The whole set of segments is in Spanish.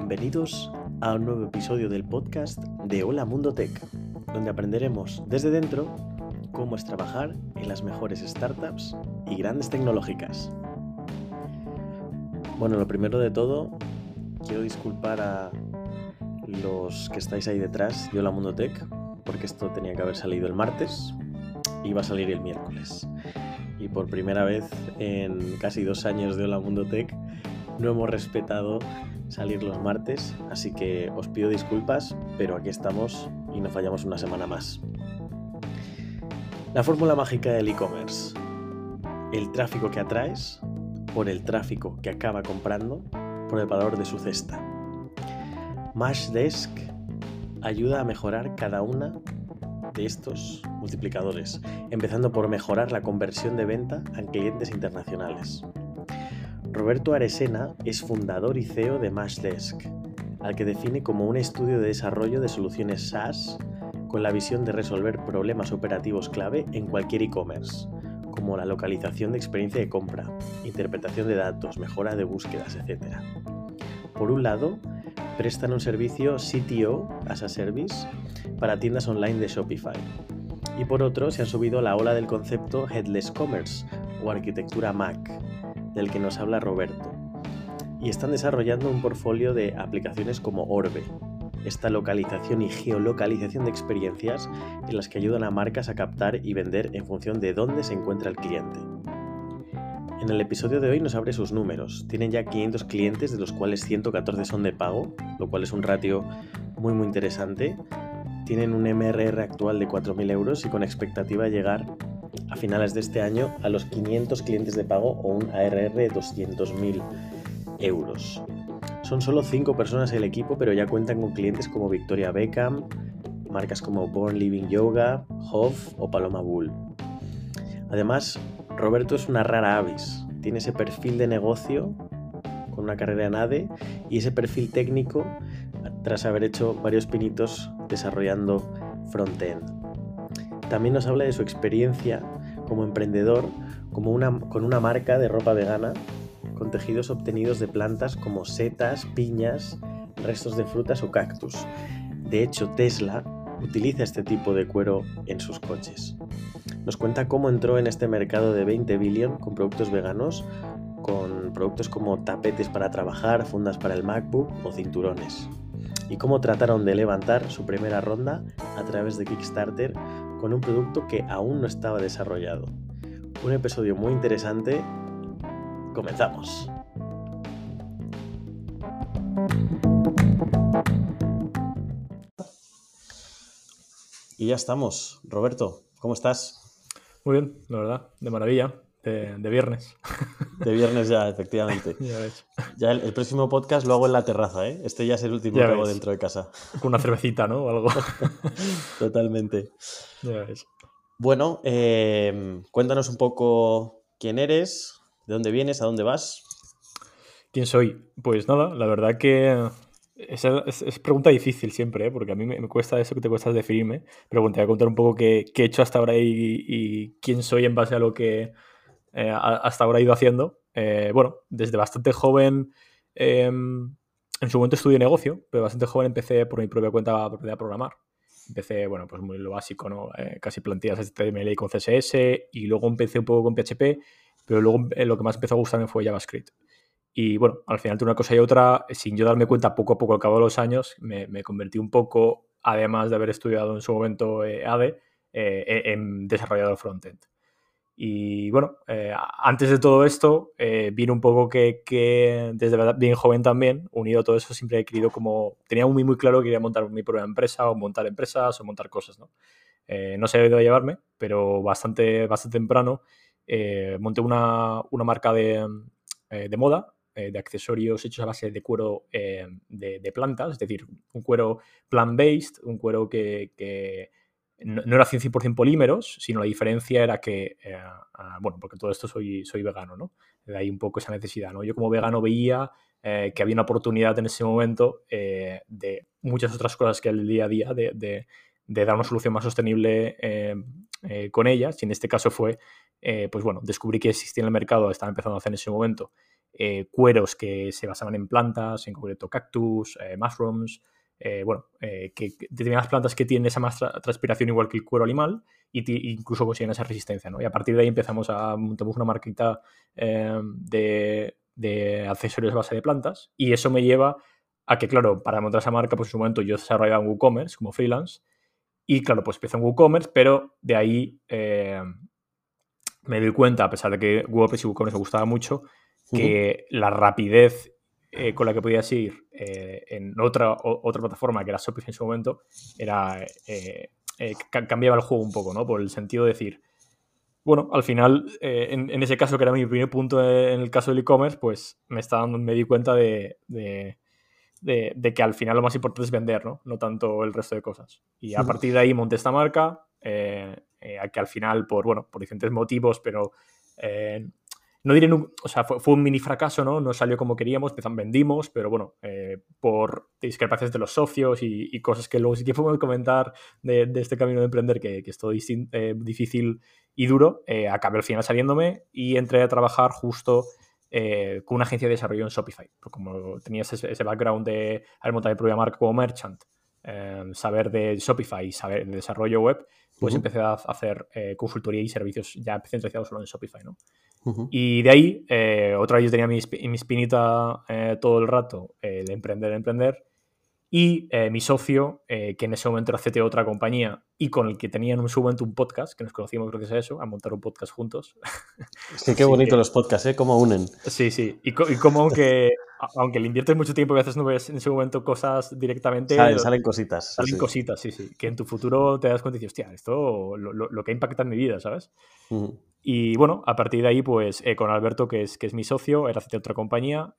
Bienvenidos a un nuevo episodio del podcast de Hola Mundo Tech, donde aprenderemos desde dentro cómo es trabajar en las mejores startups y grandes tecnológicas. Bueno, lo primero de todo, quiero disculpar a los que estáis ahí detrás de Hola Mundo Tech, porque esto tenía que haber salido el martes y va a salir el miércoles. Y por primera vez en casi dos años de Hola Mundo Tech, no hemos respetado salir los martes, así que os pido disculpas, pero aquí estamos y no fallamos una semana más. La fórmula mágica del e-commerce. El tráfico que atraes por el tráfico que acaba comprando por el valor de su cesta. Mashdesk ayuda a mejorar cada una de estos multiplicadores, empezando por mejorar la conversión de venta a clientes internacionales. Roberto Aresena es fundador y CEO de Mashdesk, al que define como un estudio de desarrollo de soluciones SaaS con la visión de resolver problemas operativos clave en cualquier e-commerce, como la localización de experiencia de compra, interpretación de datos, mejora de búsquedas, etc. Por un lado, prestan un servicio CTO as a Service para tiendas online de Shopify. Y por otro, se han subido a la ola del concepto Headless Commerce o arquitectura Mac, del que nos habla Roberto, y están desarrollando un portfolio de aplicaciones como Orbe, esta localización y geolocalización de experiencias en las que ayudan a marcas a captar y vender en función de dónde se encuentra el cliente. En el episodio de hoy nos abre sus números. Tienen ya 500 clientes, de los cuales 114 son de pago, lo cual es un ratio muy muy interesante. Tienen un MRR actual de 4.000 euros y con expectativa de llegar a finales de este año a los 500 clientes de pago o un ARR de 200.000 euros. Son solo 5 personas el equipo, pero ya cuentan con clientes como Victoria Beckham, marcas como Born Living Yoga, Hof o Paloma Bull. Además, Roberto es una rara avis. Tiene ese perfil de negocio con una carrera en ADE y ese perfil técnico tras haber hecho varios pinitos desarrollando frontend. También nos habla de su experiencia como emprendedor como una, con una marca de ropa vegana con tejidos obtenidos de plantas como setas, piñas, restos de frutas o cactus. De hecho, Tesla utiliza este tipo de cuero en sus coches. Nos cuenta cómo entró en este mercado de 20 billion con productos veganos, con productos como tapetes para trabajar, fundas para el MacBook o cinturones. Y cómo trataron de levantar su primera ronda a través de Kickstarter con un producto que aún no estaba desarrollado. Un episodio muy interesante. Comenzamos. Y ya estamos. Roberto, ¿cómo estás? Muy bien, la verdad, de maravilla, de, viernes. De viernes ya, efectivamente. ya, el, próximo podcast lo hago en la terraza, ¿eh? Este ya es el último que hago dentro de casa. Con una cervecita, ¿no? O algo. Totalmente. Ya ves. Bueno, eh, cuéntanos un poco quién eres, de dónde vienes, a dónde vas. ¿Quién soy? Pues nada, la verdad que es, es, pregunta difícil siempre, ¿eh? porque a mí me, cuesta eso que te cuesta definirme. Pero bueno, te voy a contar un poco qué, he hecho hasta ahora y, quién soy en base a lo que eh, hasta ahora he ido haciendo. Eh, bueno, desde bastante joven, em, en su momento estudié negocio, pero bastante joven empecé por mi propia cuenta a, programar. Empecé, bueno, pues muy lo básico, ¿no? casi plantillas HTML y con CSS, y luego empecé un poco con PHP, pero luego lo que más empezó a gustarme fue JavaScript. Y bueno, al final de una cosa y otra, sin yo darme cuenta poco a poco al cabo de los años, me, convertí un poco, además de haber estudiado en su momento eh, ADE, eh, en desarrollador frontend. Y bueno, eh, antes de todo esto, vino un poco que, que, desde bien joven también, unido a todo eso, siempre he querido como, tenía muy, muy claro que quería montar mi propia empresa o montar empresas o montar cosas, ¿no? no sé de llevarme, pero bastante, bastante temprano monté una, una marca de, de moda eh, de accesorios hechos a base de cuero eh, de, plantas, es decir, un cuero plant-based, un cuero que, no, era 100% polímeros, sino la diferencia era que, eh, bueno, porque todo esto soy, soy vegano, ¿no? De ahí un poco esa necesidad, ¿no? Yo como vegano veía que había una oportunidad en ese momento de muchas otras cosas que el día a día, de, dar una solución más sostenible con ellas, y en este caso fue, pues bueno, descubrí que existía en el mercado, estaba empezando a hacer en ese momento cueros que se basaban en plantas, en concreto cactus, mushrooms, bueno, que, determinadas plantas que tienen esa más transpiración igual que el cuero animal y incluso consiguen esa resistencia, ¿no? Y a partir de ahí empezamos a montamos una marquita de, de accesorios a base de plantas y eso me lleva a que, claro, para montar esa marca, pues en su momento yo desarrollaba en WooCommerce como freelance y, claro, pues empecé en WooCommerce, pero de ahí eh, me doy cuenta, a pesar de que WordPress y WooCommerce me gustaba mucho, que la rapidez eh, con la que podías ir eh, en otra, otra plataforma que era Shopify en su momento, era, cambiaba el juego un poco, ¿no? Por el sentido de decir, bueno, al final, en, ese caso que era mi primer punto en el caso del e-commerce, pues me, está dando, me di cuenta de, de, que al final lo más importante es vender, ¿no? No tanto el resto de cosas. Y a partir de ahí monté esta marca, eh, eh, que al final, por, bueno, por diferentes motivos, pero eh, no diré, o sea, fue, un mini fracaso, ¿no? No salió como queríamos, vendimos, pero bueno, por discrepancias de los socios y, cosas que luego sí que podemos comentar de, este camino de emprender, que, que es todo difícil y duro, acabé al final saliéndome y entré a trabajar justo eh, con una agencia de desarrollo en Shopify. Porque como tenías ese, background de haber montado el propia marca como merchant, eh, saber de Shopify y saber de desarrollo web, pues empecé a hacer eh, consultoría y servicios ya centralizados solo en Shopify, ¿no? Y de ahí, otra vez yo tenía mi, mi espinita todo el rato de emprender, emprender, y eh, mi socio, eh, que en ese momento era CTO de otra compañía y con el que tenía en su momento un podcast, que nos conocimos gracias a eso, a montar un podcast juntos. Sí, qué bonito los podcasts, ¿eh? Cómo unen. Sí, sí. Y, como aunque, aunque le inviertes mucho tiempo y a veces no ves en ese momento cosas directamente... Salen, cositas. Salen cositas, sí, sí. Que en tu futuro te das cuenta y dices, hostia, esto lo, lo, que ha impactado en mi vida, ¿sabes? Y bueno, a partir de ahí, pues eh, con Alberto, que es, que es mi socio, CTO de otra compañía,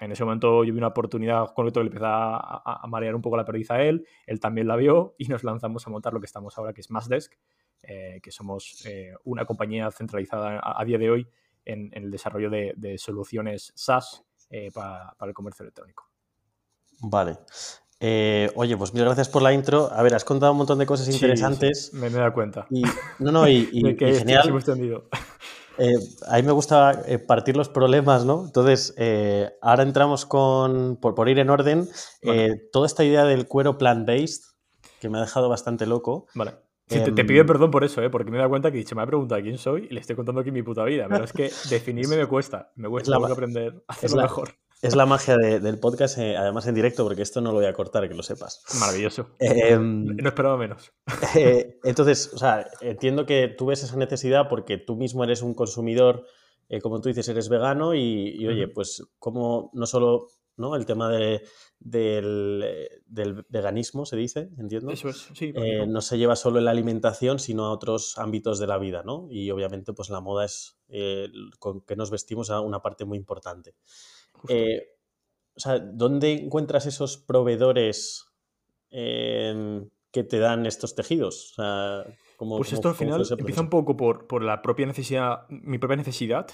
en ese momento yo vi una oportunidad con que le empezó a, marear un poco la perdiz a él, él también la vio y nos lanzamos a montar lo que estamos ahora, que es Massdesk, eh, que somos eh, una compañía centralizada a, día de hoy en, el desarrollo de, soluciones SaaS eh, para, el comercio electrónico. Vale. Oye, pues muchas gracias por la intro. A ver, has contado un montón de cosas interesantes. me, me da cuenta. Y, no, no, y, y, genial. Eh, a mí me gusta eh, partir los problemas, ¿no? Entonces, eh, ahora entramos con, por, ir en orden, toda esta idea del cuero plant-based, que me ha dejado bastante loco. Vale. te, em, pido perdón por eso, ¿eh? porque me he dado cuenta que se me ha preguntado quién soy y le estoy contando aquí mi puta vida. Pero es que definirme me cuesta. Me cuesta aprender a hacerlo mejor. Es la magia del podcast, eh, además en directo, porque esto no lo voy a cortar, que lo sepas. Maravilloso. Em, no esperaba menos. Eh, entonces, o sea, entiendo que tú ves esa necesidad porque tú mismo eres un consumidor, eh, como tú dices, eres vegano y, oye, pues como no solo ¿no? el tema de, del, veganismo, se dice, entiendo. Eso es, sí. no se lleva solo en la alimentación, sino a otros ámbitos de la vida, ¿no? Y obviamente, pues la moda es con que nos vestimos a una parte muy importante. Eh, o sea, ¿dónde encuentras esos proveedores que te dan estos tejidos? pues esto al final empieza un poco por, la propia necesidad, mi propia necesidad,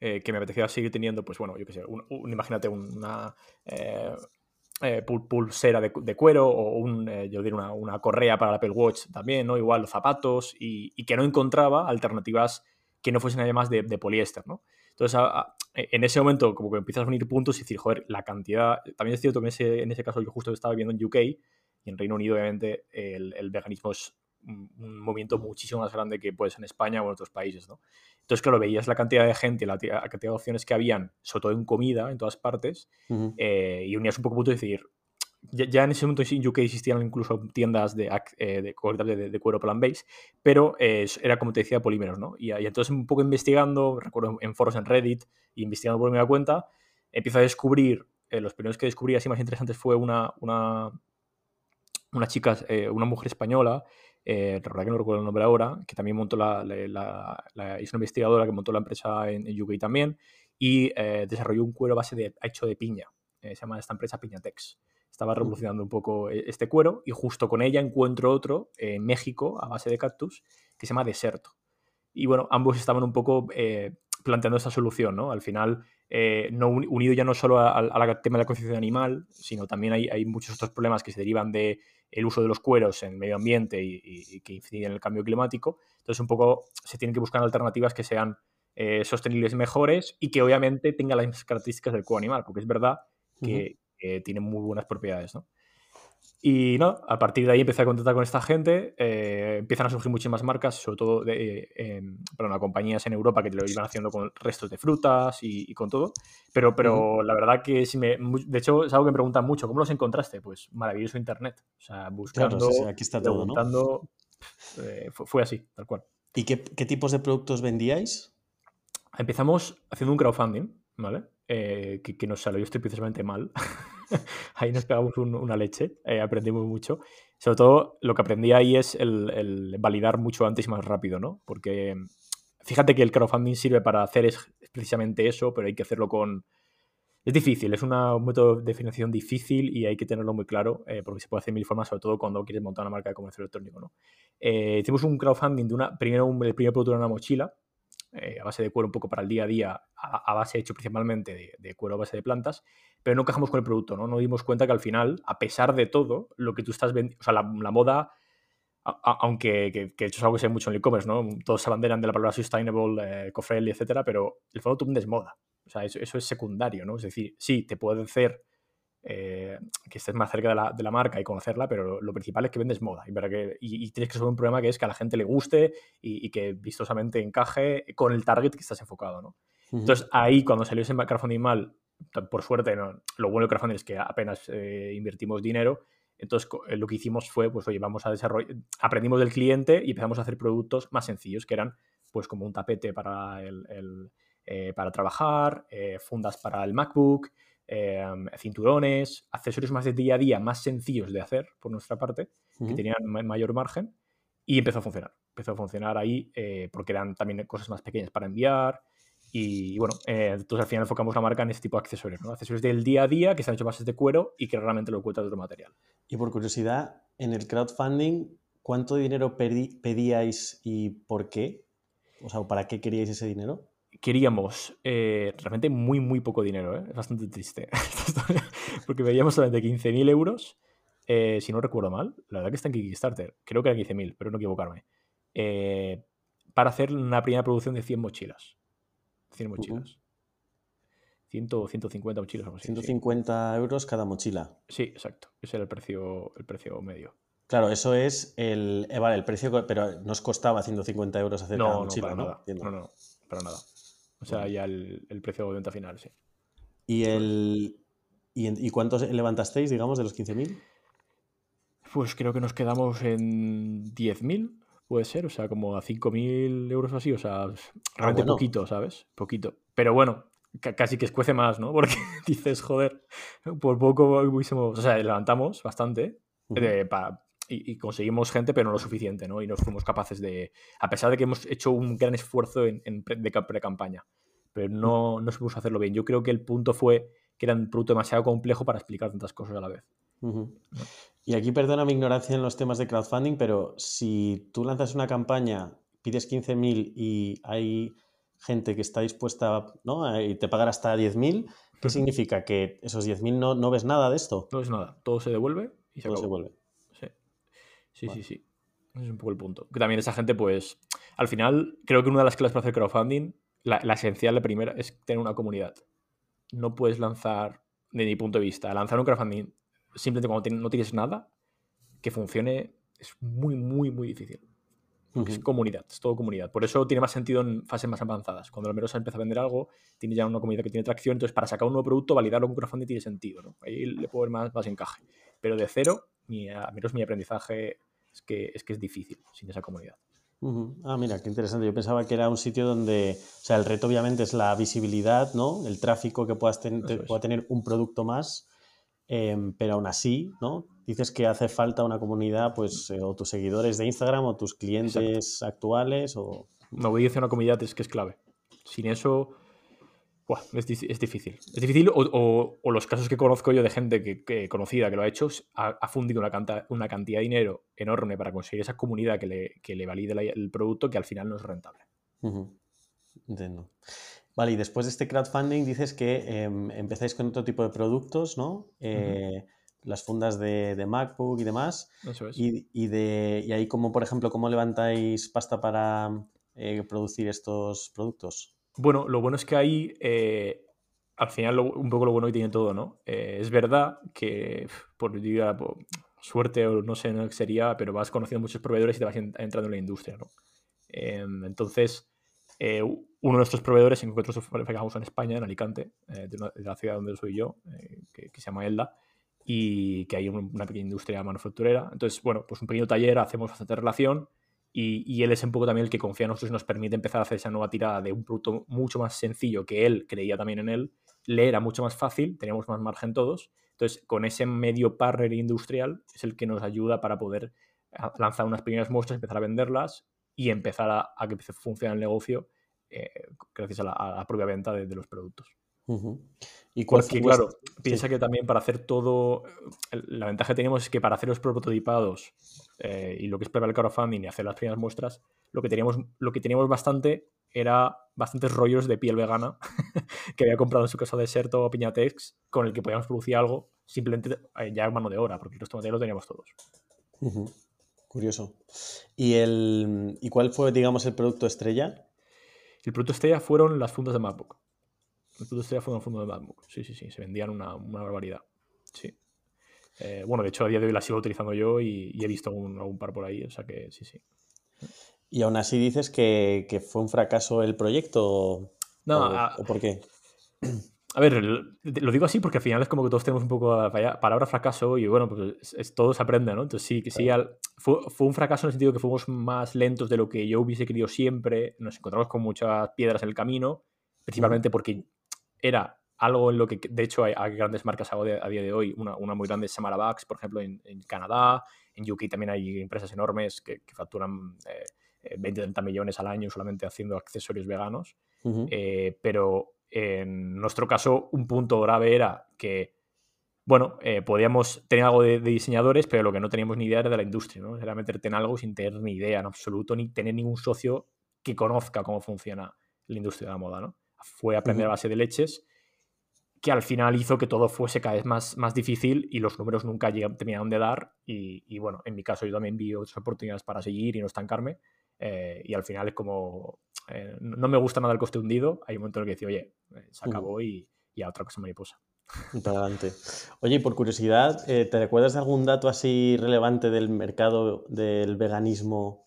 eh, que me apetecía seguir teniendo, pues bueno, yo qué sé, imagínate una eh, pulsera de, cuero o un, yo diría una, correa para el Apple Watch también, ¿no? Igual los zapatos y, que no encontraba alternativas que no fuesen además de, de poliéster, ¿no? Entonces, e, en ese momento, como que empiezas a unir puntos y decir, joder, la cantidad. También es cierto que en ese, en ese caso yo justo estaba viviendo en UK y en Reino Unido, obviamente, el, veganismo es un, movimiento muchísimo más grande que puede ser en España o en otros países, ¿no? Entonces, claro, veías la cantidad de gente, la, cantidad de opciones que habían, sobre todo en comida, en todas partes, eh, y unías un poco punto y decir, ya, en ese momento en UK existían incluso tiendas de, eh, de, de, cuero plant-based, pero eh, era como te decía, polímeros, ¿no? Y, entonces un poco investigando, recuerdo en foros en Reddit, investigando por mi cuenta, empiezo a descubrir, eh, los primeros que descubrí así más interesantes fue una, una, una chica, una mujer española, la verdad que no recuerdo el nombre ahora, que también montó la, es una investigadora que montó la empresa en, UK también, y desarrolló un cuero base de, hecho de piña, se llama esta empresa Piñatex estaba revolucionando un poco e, este cuero y justo con ella encuentro otro en México a base de cactus que se llama Deserto. Y bueno, ambos estaban un poco eh, planteando esa solución, ¿no? Al final, eh, no, unido ya no solo al tema de la conciencia animal, sino también hay, hay, muchos otros problemas que se derivan del el uso de los cueros en el medio ambiente y, que inciden en el cambio climático. Entonces, un poco se tienen que buscar alternativas que sean eh, sostenibles mejores y que obviamente tenga las mismas características del cuero animal, porque es verdad que tiene muy buenas propiedades, ¿no? Y no, a partir de ahí empecé a contactar con esta gente, eh, empiezan a surgir muchísimas marcas, sobre todo de, eh, compañías en Europa que te lo iban haciendo con restos de frutas y, con todo. Pero, pero la verdad que si me, de hecho es algo que me preguntan mucho, ¿cómo los encontraste? Pues maravilloso internet. O sea, buscando, aquí está todo, ¿no? Eh, fue, así, tal cual. ¿Y qué, qué tipos de productos vendíais? Empezamos haciendo un crowdfunding, ¿vale? Eh, que, nos salió estoy precisamente mal. ahí nos pegamos una leche, eh, aprendimos mucho. Sobre todo lo que aprendí ahí es el, validar mucho antes y más rápido, ¿no? Porque fíjate que el crowdfunding sirve para hacer es, precisamente eso, pero hay que hacerlo con... Es difícil, es un método de financiación difícil y hay que tenerlo muy claro eh, porque se puede hacer mil formas, sobre todo cuando quieres montar una marca de comercio electrónico. ¿no? hicimos un crowdfunding de una, primero el primer producto era una mochila, eh, a base de cuero un poco para el día a día, a, base hecho principalmente de, cuero a base de plantas, pero no encajamos con el producto, ¿no? Nos dimos cuenta que al final, a pesar de todo, lo que tú estás vendiendo, o sea, la, moda, aunque que, que, eso es algo que se ve mucho en el e-commerce, ¿no? Todos se abanderan de la palabra sustainable, eh, etcétera, pero el fondo tú vendes moda. O sea, eso, eso, es secundario, ¿no? Es decir, sí, te puede hacer eh, que estés más cerca de la, de la, marca y conocerla, pero lo, principal es que vendes moda y, que, y, tienes que resolver un problema que es que a la gente le guste y, que vistosamente encaje con el target que estás enfocado. ¿no? Entonces ahí cuando salió ese crowdfunding mal, por suerte, ¿no? lo bueno del crowdfunding es que apenas eh, invertimos dinero, entonces eh, lo que hicimos fue, pues oye, vamos a desarrollar, aprendimos del cliente y empezamos a hacer productos más sencillos, que eran pues como un tapete para, el, para trabajar, fundas para el MacBook, Em, cinturones, accesorios más de día a día, más sencillos de hacer por nuestra parte, que tenían mayor margen, y empezó a funcionar. Empezó a funcionar ahí eh, porque eran también cosas más pequeñas para enviar. Y, bueno, eh, entonces al final enfocamos la marca en este tipo de accesorios, ¿no? Accesorios del día a día que están hechos bases de cuero y que realmente lo encuentras de otro material. Y por curiosidad, en el crowdfunding, ¿cuánto dinero pedíais y por qué? O sea, ¿para qué queríais ese dinero? Queríamos eh, realmente muy, muy poco dinero. ¿eh? Es bastante triste porque veíamos solamente 15.000 euros, eh, si no recuerdo mal. La verdad que está en Kickstarter. Creo que eran 15.000, pero no equivocarme. para hacer una primera producción de 100 mochilas. 100 mochilas. 100 o 150 mochilas. Algo 150 euros cada mochila. Sí, exacto. Ese era el precio, el precio medio. Claro, eso es el, vale, el precio, pero nos costaba 150 euros hacer cada mochila, ¿no? Nada. No, no, para nada. O sea, ya el, precio de venta final, sí. ¿Y, el, y, cuántos levantasteis, digamos, de los 15.000? Pues creo que nos quedamos en 10.000, puede ser, o sea, como a 5.000 euros así, o sea, ah, realmente poquito, ¿sabes? Poquito. Pero bueno, casi que escuece más, ¿no? Porque dices, joder, por poco hubiésemos, o sea, levantamos bastante para, y, conseguimos gente, pero no lo suficiente, ¿no? Y no fuimos capaces de, a pesar de que hemos hecho un gran esfuerzo en, de pre-campaña, pero no, no supimos hacerlo bien. Yo creo que el punto fue que era un producto demasiado complejo para explicar tantas cosas a la vez. Y aquí perdona mi ignorancia en los temas de crowdfunding, pero si tú lanzas una campaña, pides 15.000 y hay gente que está dispuesta ¿no? y te pagar hasta 10.000, ¿qué significa? ¿Que esos 10.000 no, no ves nada de esto? No ves nada, todo se devuelve y se todo se devuelve. Sí, sí, sí. Ese es un poco el punto. Que también esa gente, pues, al final, creo que una de las claves para hacer crowdfunding, la, esencial, la primera, es tener una comunidad. No puedes lanzar, de mi punto de vista, lanzar un crowdfunding simplemente cuando no tienes nada que funcione es muy, muy, muy difícil. Porque es comunidad, es todo comunidad. Por eso tiene más sentido en fases más avanzadas. Cuando el se empieza a vender algo, tiene ya una comunidad que tiene tracción. Entonces, para sacar un nuevo producto, validarlo con crowdfunding tiene sentido. ¿no? Ahí le puedo ver más, más encaje. Pero de cero, mi, a menos mi aprendizaje es que es, que es difícil sin esa comunidad. Ah, mira, qué interesante. Yo pensaba que era un sitio donde, o sea, el reto obviamente es la visibilidad, ¿no? El tráfico que puedas pueda tener un producto más, em, pero aún así, ¿no? Dices que hace falta una comunidad, pues, eh, o tus seguidores de Instagram o tus clientes actuales o... Me obediencia a una comunidad es que es clave. Sin eso, es, difícil. Es difícil, o, los casos que conozco yo de gente que, conocida que lo ha hecho, ha, fundido una, una, cantidad de dinero enorme para conseguir esa comunidad que le, que le valide el producto que al final no es rentable. Entiendo. Vale, y después de este crowdfunding dices que em, empezáis con otro tipo de productos, ¿no? Eh, las fundas de, MacBook y demás. Eso es. Y, de, ahí, como por ejemplo, ¿cómo levantáis pasta para eh, producir estos productos? Bueno, lo bueno es que ahí, eh, al final, un poco lo bueno que tiene todo, ¿no? Eh, es verdad que, por, suerte o no sé qué sería, pero vas conociendo muchos proveedores y te vas entrando en la industria, ¿no? Em, entonces, eh, uno de nuestros proveedores, en concreto, en España, en Alicante, de, la ciudad donde soy yo, que, que, se llama Elda, y que hay una pequeña industria manufacturera. Entonces, bueno, pues un pequeño taller, hacemos bastante relación y, él es un poco también el que confía en nosotros y nos permite empezar a hacer esa nueva tirada de un producto mucho más sencillo que él creía también en él. Le era mucho más fácil, teníamos más margen todos. Entonces, con ese medio partner industrial es el que nos ayuda para poder lanzar unas pequeñas muestras, empezar a venderlas y empezar a, que funcione el negocio eh, gracias a la, propia venta de, los productos. ¿Y cuál Porque, claro, piensa que también para hacer todo, la ventaja que tenemos es que para hacer los prototipados eh, y lo que es preparar el crowdfunding y hacer las primeras muestras, lo que teníamos, lo que teníamos bastante era bastantes rollos de piel vegana que había comprado en su casa Deserto o Piñatex con el que podíamos producir algo simplemente eh, ya en mano de obra, porque los tomates los teníamos todos. Curioso. ¿Y, el, ¿Y cuál fue, digamos, el producto estrella? El producto estrella fueron las fundas de MacBook. Estrella fueron las fundas de MacBook. Sí, sí, sí. Se vendían una, una barbaridad. Sí. Eh, bueno, de hecho, a día de hoy la sigo utilizando yo y, he visto algún, par por ahí, o sea que sí, sí. ¿Y aún así dices que, fue un fracaso el proyecto? No, ¿O, por qué? A ver, lo digo así porque al final es como que todos tenemos un poco la palabra fracaso y bueno, pues es, todo se aprende, ¿no? Entonces sí, que sí, fue, un fracaso en el sentido que fuimos más lentos de lo que yo hubiese querido siempre, nos encontramos con muchas piedras en el camino, principalmente porque era algo en lo que, de hecho, hay, grandes marcas a, día de hoy. Una, muy grande es Samara por ejemplo, en, Canadá. En UK también hay empresas enormes que, facturan 20, eh, 30 millones al año solamente haciendo accesorios veganos. Eh, pero en nuestro caso, un punto grave era que, bueno, eh, podíamos tener algo de, diseñadores, pero lo que no teníamos ni idea era de la industria, ¿no? Era meterte en algo sin tener ni idea en absoluto, ni tener ningún socio que conozca cómo funciona la industria de la moda, ¿no? Fue aprender a base de leches que al final hizo que todo fuese cada vez más, más difícil y los números nunca terminaron de dar. Y, bueno, en mi caso yo también vi otras oportunidades para seguir y no estancarme. Eh, y al final es como, eh, no me gusta nada el coste hundido. Hay un momento en el que dice, oye, eh, se acabó y, y, a otra cosa mariposa. Adelante. Oye, por curiosidad, ¿te recuerdas de algún dato así relevante del mercado del veganismo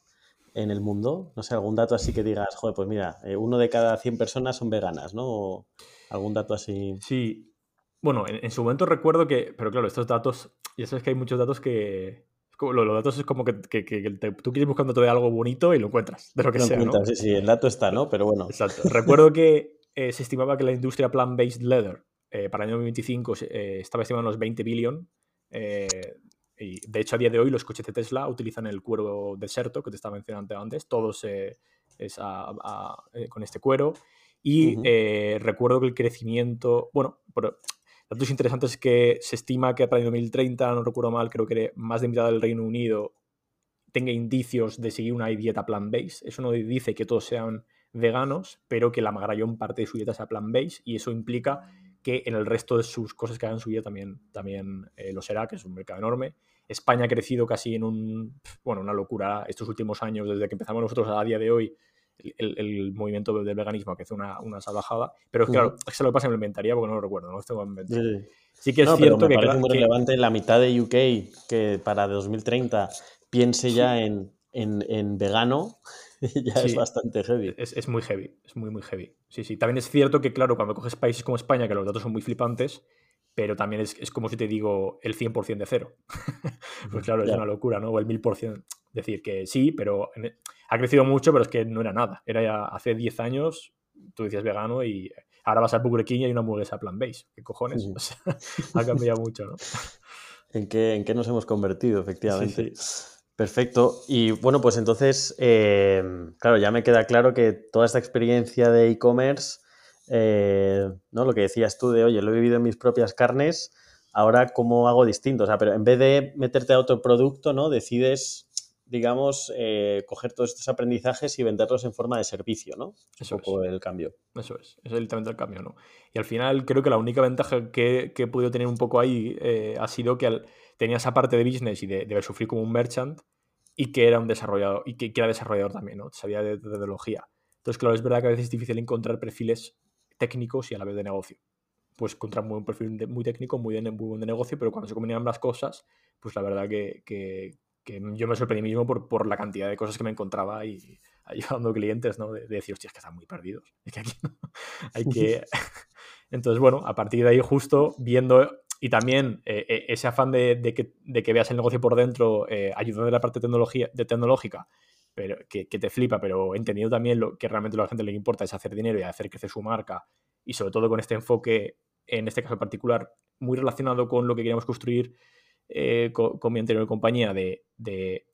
en el mundo? No sé, algún dato así que digas, joder, pues mira, uno de cada 100 personas son veganas, ¿no? ¿Algún dato así? Sí. Bueno, en, su momento recuerdo que, pero claro, estos datos, ya sabes que hay muchos datos que, los, datos es como que, tú quieres buscando todo algo bonito y lo encuentras, de lo que sea. ¿no? Sí, sí, el dato está, ¿no? Pero bueno. Exacto. Recuerdo que eh, se estimaba que la industria plant-based leather eh, para el año 2025 eh, estaba estimada en unos 20 billion. Y de hecho, a día de hoy, los coches de Tesla utilizan el cuero deserto que te estaba mencionando antes, todos es con este cuero. Y eh, recuerdo que el crecimiento, bueno, datos interesantes es que se estima que para el 2030, no recuerdo mal, creo que más de mitad del Reino Unido tenga indicios de seguir una dieta plant-based. Eso no dice que todos sean veganos, pero que la mayor parte de su dieta sea plant-based y eso implica que en el resto de sus cosas que hagan su vida también, también eh, lo será, que es un mercado enorme. España ha crecido casi en un, bueno, una locura estos últimos años, desde que empezamos nosotros a día de hoy, el, movimiento del veganismo que hace una, una salvajada. Pero claro, es que se lo pasa en el inventario porque no lo recuerdo, no lo tengo en mente. Sí, que es cierto me que. Parece muy relevante la mitad de UK que para 2030 piense ya en, en, en, vegano. ya es bastante heavy. Es, es, muy heavy, es muy, muy heavy. Sí, sí. También es cierto que, claro, cuando coges países como España, que los datos son muy flipantes, pero también es, es como si te digo el 100% de cero. pues claro, es una locura, ¿no? O el 1000%. Decir que sí, pero e, ha crecido mucho, pero es que no era nada. Era ya hace 10 años, tú decías vegano y ahora vas al Burger King y hay una hamburguesa plan base. ¿Qué cojones? ha cambiado mucho, ¿no? ¿En qué, ¿En qué nos hemos convertido, efectivamente? Perfecto. Y bueno, pues entonces, eh, claro, ya me queda claro que toda esta experiencia de e-commerce, eh, ¿no? Lo que decías tú de, oye, lo he vivido en mis propias carnes, ahora cómo hago distinto. O sea, pero en vez de meterte a otro producto, ¿no? Decides digamos, eh, coger todos estos aprendizajes y venderlos en forma de servicio, ¿no? Eso un poco el cambio. Eso es, es literalmente el cambio, ¿no? Y al final creo que la única ventaja que, que he podido tener un poco ahí eh, ha sido que tenía esa parte de business y de, de, sufrir como un merchant y que era un desarrollador, y que, era desarrollador también, ¿no? Sabía de, tecnología. Entonces, claro, es verdad que a veces es difícil encontrar perfiles técnicos y a la vez de negocio. Pues encontrar un perfil muy técnico, muy, de, muy buen de negocio, pero cuando se combinan ambas cosas, pues la verdad que, que, yo me sorprendí mismo por, por, la cantidad de cosas que me encontraba y ayudando clientes, ¿no? De, decir, hostia, es que están muy perdidos. Es que aquí hay que... Entonces, bueno, a partir de ahí justo viendo y también eh, eh, ese afán de, que, de, que, veas el negocio por dentro, eh, ayudando de la parte tecnología, de tecnológica, pero que, te flipa, pero entendiendo también lo que realmente a la gente le importa es hacer dinero y hacer crecer su marca, y sobre todo con este enfoque, en este caso particular, muy relacionado con lo que queríamos construir con, mi anterior compañía de, de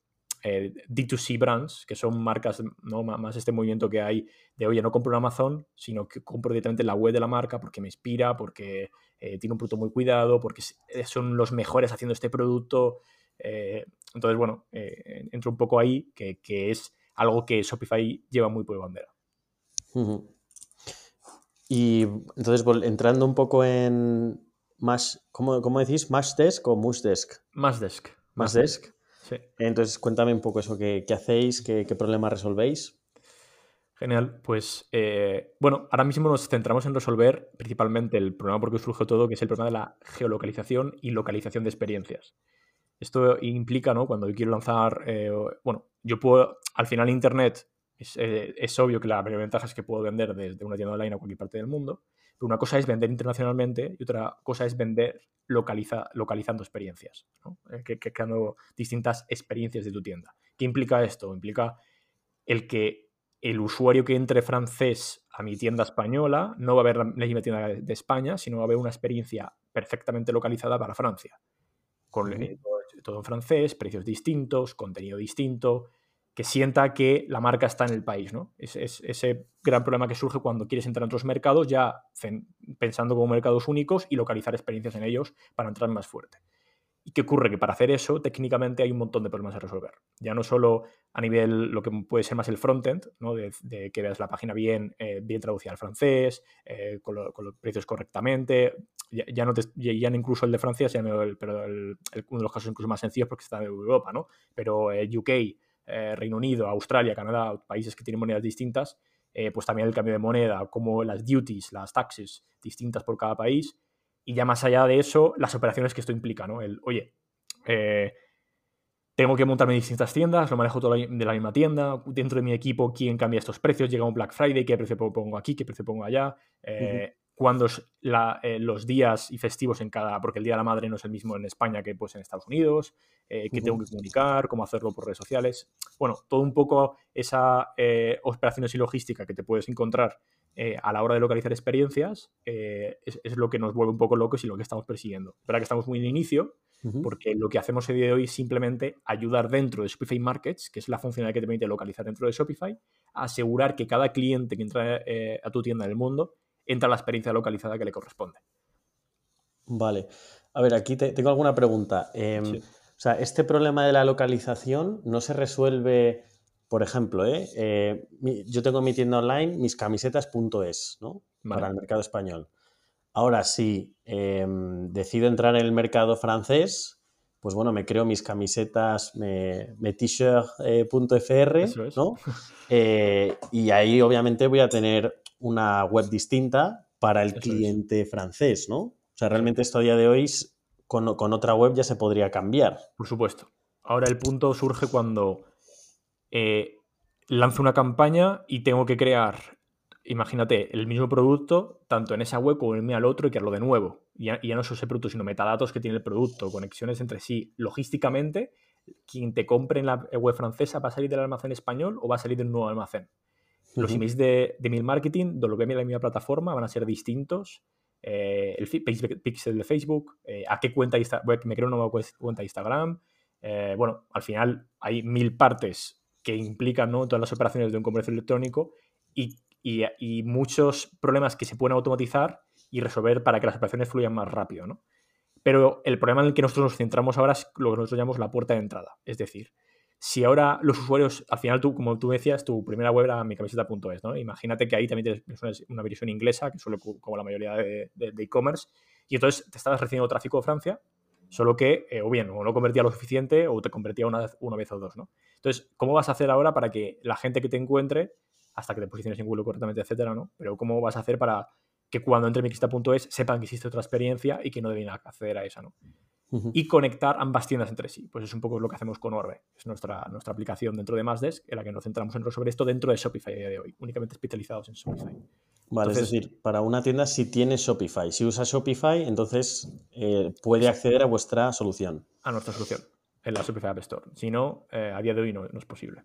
D2C brands, que son marcas, ¿no? más este movimiento que hay de, oye, no compro en Amazon, sino que compro directamente en la web de la marca porque me inspira, porque eh, tiene un producto muy cuidado, porque eh, son los mejores haciendo este producto. Eh, entonces, bueno, entro un poco ahí, que, es algo que Shopify lleva muy por bandera. Y entonces, entrando un poco en más, ¿cómo, cómo decís? ¿Mashdesk o Mushdesk? Mashdesk. Mashdesk. Sí. Entonces, cuéntame un poco eso, ¿qué, hacéis? ¿Qué, qué problemas resolvéis? Genial, pues eh, bueno, ahora mismo nos centramos en resolver principalmente el problema por que surge todo, que es el problema de la geolocalización y localización de experiencias. Esto implica, ¿no? Cuando yo quiero lanzar, eh, bueno, yo puedo, al final Internet, es, eh, es, obvio que la primera ventaja es que puedo vender desde una tienda online a cualquier parte del mundo, pero una cosa es vender internacionalmente y otra cosa es vender localiza, localizando experiencias, ¿no? que, que, creando distintas experiencias de tu tienda. ¿Qué implica esto? Implica el que el usuario que entre francés a mi tienda española no va a ver la misma tienda de España, sino va a ver una experiencia perfectamente localizada para Francia. Con eh, todo en francés, precios distintos, contenido distinto, que sienta que la marca está en el país, ¿no? Es, ese gran problema que surge cuando quieres entrar en otros mercados, ya pensando como mercados únicos y localizar experiencias en ellos para entrar más fuerte. ¿Y qué ocurre? Que para hacer eso, técnicamente hay un montón de problemas a resolver. Ya no solo a nivel, lo que puede ser más el frontend, ¿no? de, que veas la página bien, eh, bien traducida al francés, eh, con, los precios correctamente. Ya, no ya no incluso el de Francia, pero uno de los casos incluso más sencillos porque está en Europa, ¿no? Pero eh, UK, Reino Unido, Australia, Canadá, países que tienen monedas distintas, pues también el cambio de moneda, como las duties, las taxes distintas por cada país. Y ya más allá de eso, las operaciones que esto implica, ¿no? El, oye, eh, tengo que montarme distintas tiendas, lo manejo todo de la misma tienda, dentro de mi equipo, quién cambia estos precios, llega un Black Friday, qué precio pongo aquí, qué precio pongo allá, eh, cuándo eh, los días y festivos en cada, porque el Día de la Madre no es el mismo en España que pues en Estados Unidos, qué tengo que comunicar, cómo hacerlo por redes sociales. Bueno, todo un poco esa operaciones y logística que te puedes encontrar eh, a la hora de localizar experiencias eh, es, lo que nos vuelve un poco locos y lo que estamos persiguiendo. Es verdad que estamos muy en inicio, porque lo que hacemos el día de hoy es simplemente ayudar dentro de Shopify Markets, que es la funcionalidad que te permite localizar dentro de Shopify, a asegurar que cada cliente que entra eh, a tu tienda en el mundo entra la experiencia localizada que le corresponde. Vale. A ver, aquí tengo alguna pregunta. Em, o sea, este problema de la localización no se resuelve por ejemplo, ¿eh? Eh, yo tengo mi tienda online miscamisetas.es, ¿no? Para el mercado español. Ahora, si em, decido entrar en el mercado francés, pues bueno, me creo mis camisetas, me, t-shirt.fr, eh, ¿no? y ahí obviamente voy a tener una web distinta para el cliente francés, ¿no? O sea, realmente esto a día de hoy con, con otra web ya se podría cambiar. Por supuesto. Ahora el punto surge cuando eh, lanzo una campaña y tengo que crear, imagínate, el mismo producto, tanto en esa web como en al otro y crearlo de nuevo. Y ya, no solo ese producto, sino metadatos que tiene el producto, conexiones entre sí. Logísticamente, quien te compre en la web francesa va a salir del almacén español o va a salir de un nuevo almacén. Los emails de, de mail marketing, de lo que en la misma plataforma, van a ser distintos. Eh, el pixel de Facebook, eh, a qué cuenta me creo una nueva cuenta de Instagram. bueno, al final hay mil partes que implican ¿no? todas las operaciones de un comercio electrónico y, muchos problemas que se pueden automatizar y resolver para que las operaciones fluyan más rápido. ¿no? Pero el problema en el que nosotros nos centramos ahora es lo que nosotros llamamos la puerta de entrada. Es decir, si ahora los usuarios, al final tú, como tú decías, tu primera web era micamiseta.es, ¿no? Imagínate que ahí también tienes una versión inglesa, que suele como la mayoría de e-commerce, y entonces te estabas recibiendo tráfico de Francia Solo que, eh, o bien, o no convertía lo suficiente o te convertía una, vez o dos, ¿no? Entonces, ¿cómo vas a hacer ahora para que la gente que te encuentre hasta que te posiciones en Google correctamente, etcétera, ¿no? Pero ¿cómo vas a hacer para que cuando entre mixta.es sepan que existe otra experiencia y que no deben acceder a esa, ¿no? Y conectar ambas tiendas entre sí. Pues es un poco lo que hacemos con Orbe. Es nuestra, nuestra aplicación dentro de Mazdesk en la que nos centramos en sobre esto dentro de Shopify a día de hoy, únicamente especializados en Shopify. Vale, es decir, para una tienda si tiene Shopify, si usa Shopify, entonces eh, puede acceder a vuestra solución. A nuestra solución en la Shopify App Store. Si no, eh, a día de hoy no, es posible.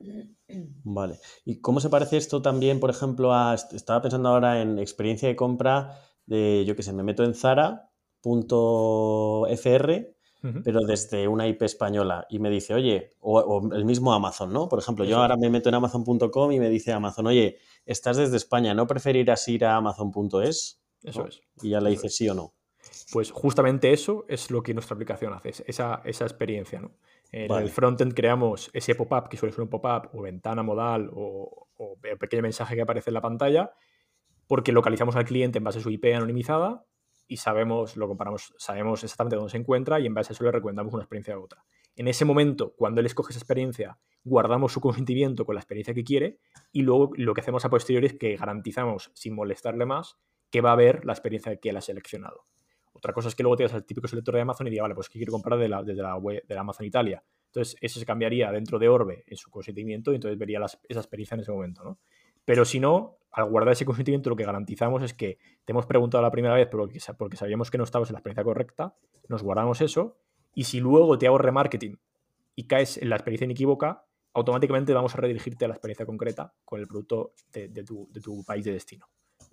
Vale. ¿Y cómo se parece esto también, por ejemplo, a. Estaba pensando ahora en experiencia de compra de, yo qué sé, me meto en Zara.fr, pero desde una IP española y me dice, oye, o, el mismo Amazon, ¿no? Por ejemplo, yo ahora me meto en Amazon.com y me dice Amazon, oye, estás desde España, ¿no preferirás ir a Amazon.es? Eso es. Y ya le dice sí o no. Pues justamente eso es lo que nuestra aplicación hace, esa, esa experiencia. ¿no? En el frontend creamos ese pop-up, que suele ser un pop-up, o ventana modal, o, o, pequeño mensaje que aparece en la pantalla, porque localizamos al cliente en base a su IP anonimizada y sabemos, lo comparamos, sabemos exactamente dónde se encuentra y en base a eso le recomendamos una experiencia u otra. En ese momento, cuando él escoge esa experiencia, guardamos su consentimiento con la experiencia que quiere y luego lo que hacemos a posteriori es que garantizamos, sin molestarle más, que va a ver la experiencia que él ha seleccionado. Otra cosa es que luego tengas el típico selector de Amazon y diga, vale, pues que quiero comprar de la, desde la web de la Amazon Italia. Entonces, eso se cambiaría dentro de Orbe en su consentimiento y entonces vería esa experiencia en ese momento, ¿no? Pero si no, al guardar ese consentimiento, lo que garantizamos es que te hemos preguntado la primera vez porque, porque sabíamos que no estabas en la experiencia correcta, nos guardamos eso, y si luego te hago remarketing y caes en la experiencia inequívoca, automáticamente vamos a redirigirte a la experiencia concreta con el producto de tu país de destino.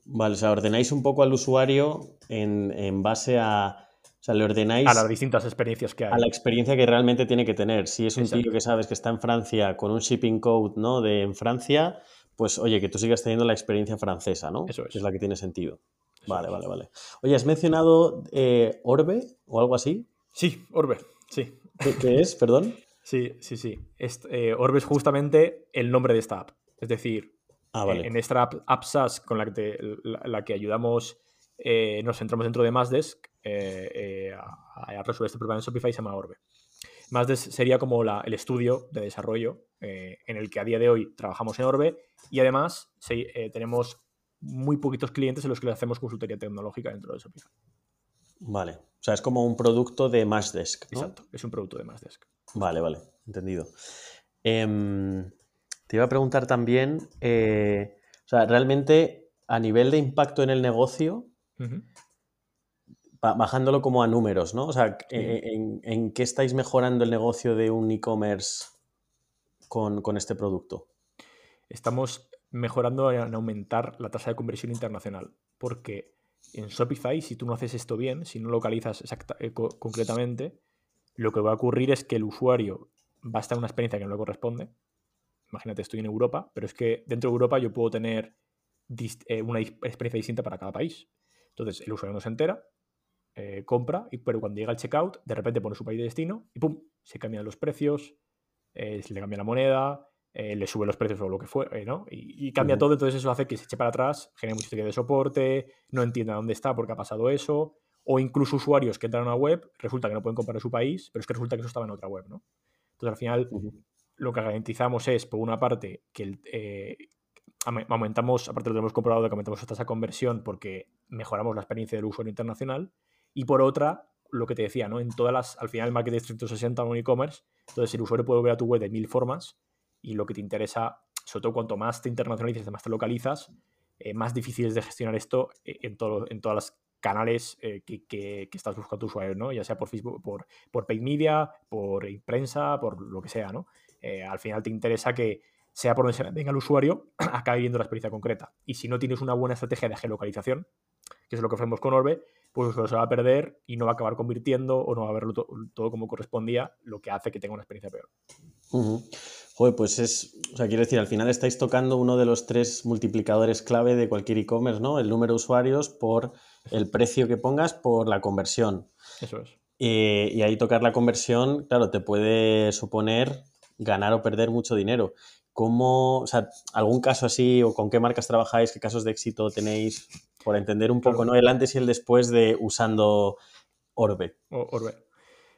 Vale, o sea, ordenáis un poco al usuario en, base a. O sea, le ordenáis. A las distintas experiencias que hay. A la experiencia que realmente tiene que tener. Si es un tío que sabes que está en Francia con un shipping code, ¿no? De en Francia, pues oye, que tú sigas teniendo la experiencia francesa, ¿no? Eso es. es la que tiene sentido. vale, vale, vale. Oye, ¿has mencionado eh, Orbe o algo así? Sí, Orbe, sí. ¿Qué, es? Perdón. Sí, sí, sí. Eh, Orbe es justamente el nombre de esta app. Es decir, Ah, en esta app, AppSAS con la que, la, que ayudamos, eh, nos centramos dentro de Mazdesk eh, eh, a, resolver este problema en Shopify se llama Orbe. Mazdesk sería como el estudio de desarrollo en el que a día de hoy trabajamos en Orbe y además tenemos muy poquitos clientes en los que le hacemos consultoría tecnológica dentro de Shopify. Vale, o sea, es como un producto de Mazdesk. Exacto, es un producto de Mazdesk. Vale, vale, entendido. Em, te iba a preguntar también, eh, o sea, realmente a nivel de impacto en el negocio, bajándolo como a números, ¿no? O sea, en, qué estáis mejorando el negocio de un e-commerce con, este producto? Estamos mejorando en aumentar la tasa de conversión internacional, porque en Shopify, si tú no haces esto bien, si no localizas eh, concretamente, lo que va a ocurrir es que el usuario va a estar en una experiencia que no le corresponde, imagínate, estoy en Europa, pero es que dentro de Europa yo puedo tener eh, una experiencia distinta para cada país. Entonces, el usuario no se entera, eh, compra, pero cuando llega al checkout, de repente pone su país de destino y ¡pum! Se cambian los precios, eh, le cambia la moneda, le sube los precios o lo que fue, ¿no? Y, cambia todo, entonces eso hace que se eche para atrás, genere mucha de soporte, no entienda dónde está porque ha pasado eso, o incluso usuarios que entran a una web, resulta que no pueden comprar en su país, pero es que resulta que eso estaba en otra web, ¿no? Entonces, al final, lo que garantizamos es, por una parte, que eh, aumentamos, aparte de lo que hemos comprobado, que aumentamos tasa de conversión porque mejoramos la experiencia del usuario internacional. Y por otra, lo que te decía, ¿no? En todas las, al final el marketing 360 en un e-commerce, entonces el usuario puede ver a tu web de mil formas y lo que te interesa, sobre todo cuanto más te internacionalizas, más te localizas, eh, más difícil es de gestionar esto eh, en, todo, en todas las canales que, que, estás buscando tu usuario, ¿no? Ya sea por Facebook, por, por paid media, por prensa, por lo que sea, ¿no? Eh, al final te interesa que sea por donde se venga el usuario, acabe viendo la experiencia concreta. Y si no tienes una buena estrategia de geolocalización, que es lo que hacemos con Orbe, pues se va a perder y no va a acabar convirtiendo o no va a verlo todo como correspondía, lo que hace que tenga una experiencia peor. Joder, pues es, o sea, quiero decir, al final estáis tocando uno de los tres multiplicadores clave de cualquier e-commerce, ¿no? El número de usuarios por el precio que pongas por la conversión. Eso es. Eh, y ahí tocar la conversión, claro, te puede suponer ganar o perder mucho dinero. ¿Cómo, o sea, algún caso así o con qué marcas trabajáis, qué casos de éxito tenéis, por entender un poco, ¿no? El antes y el después de usando Orbe. Orbe.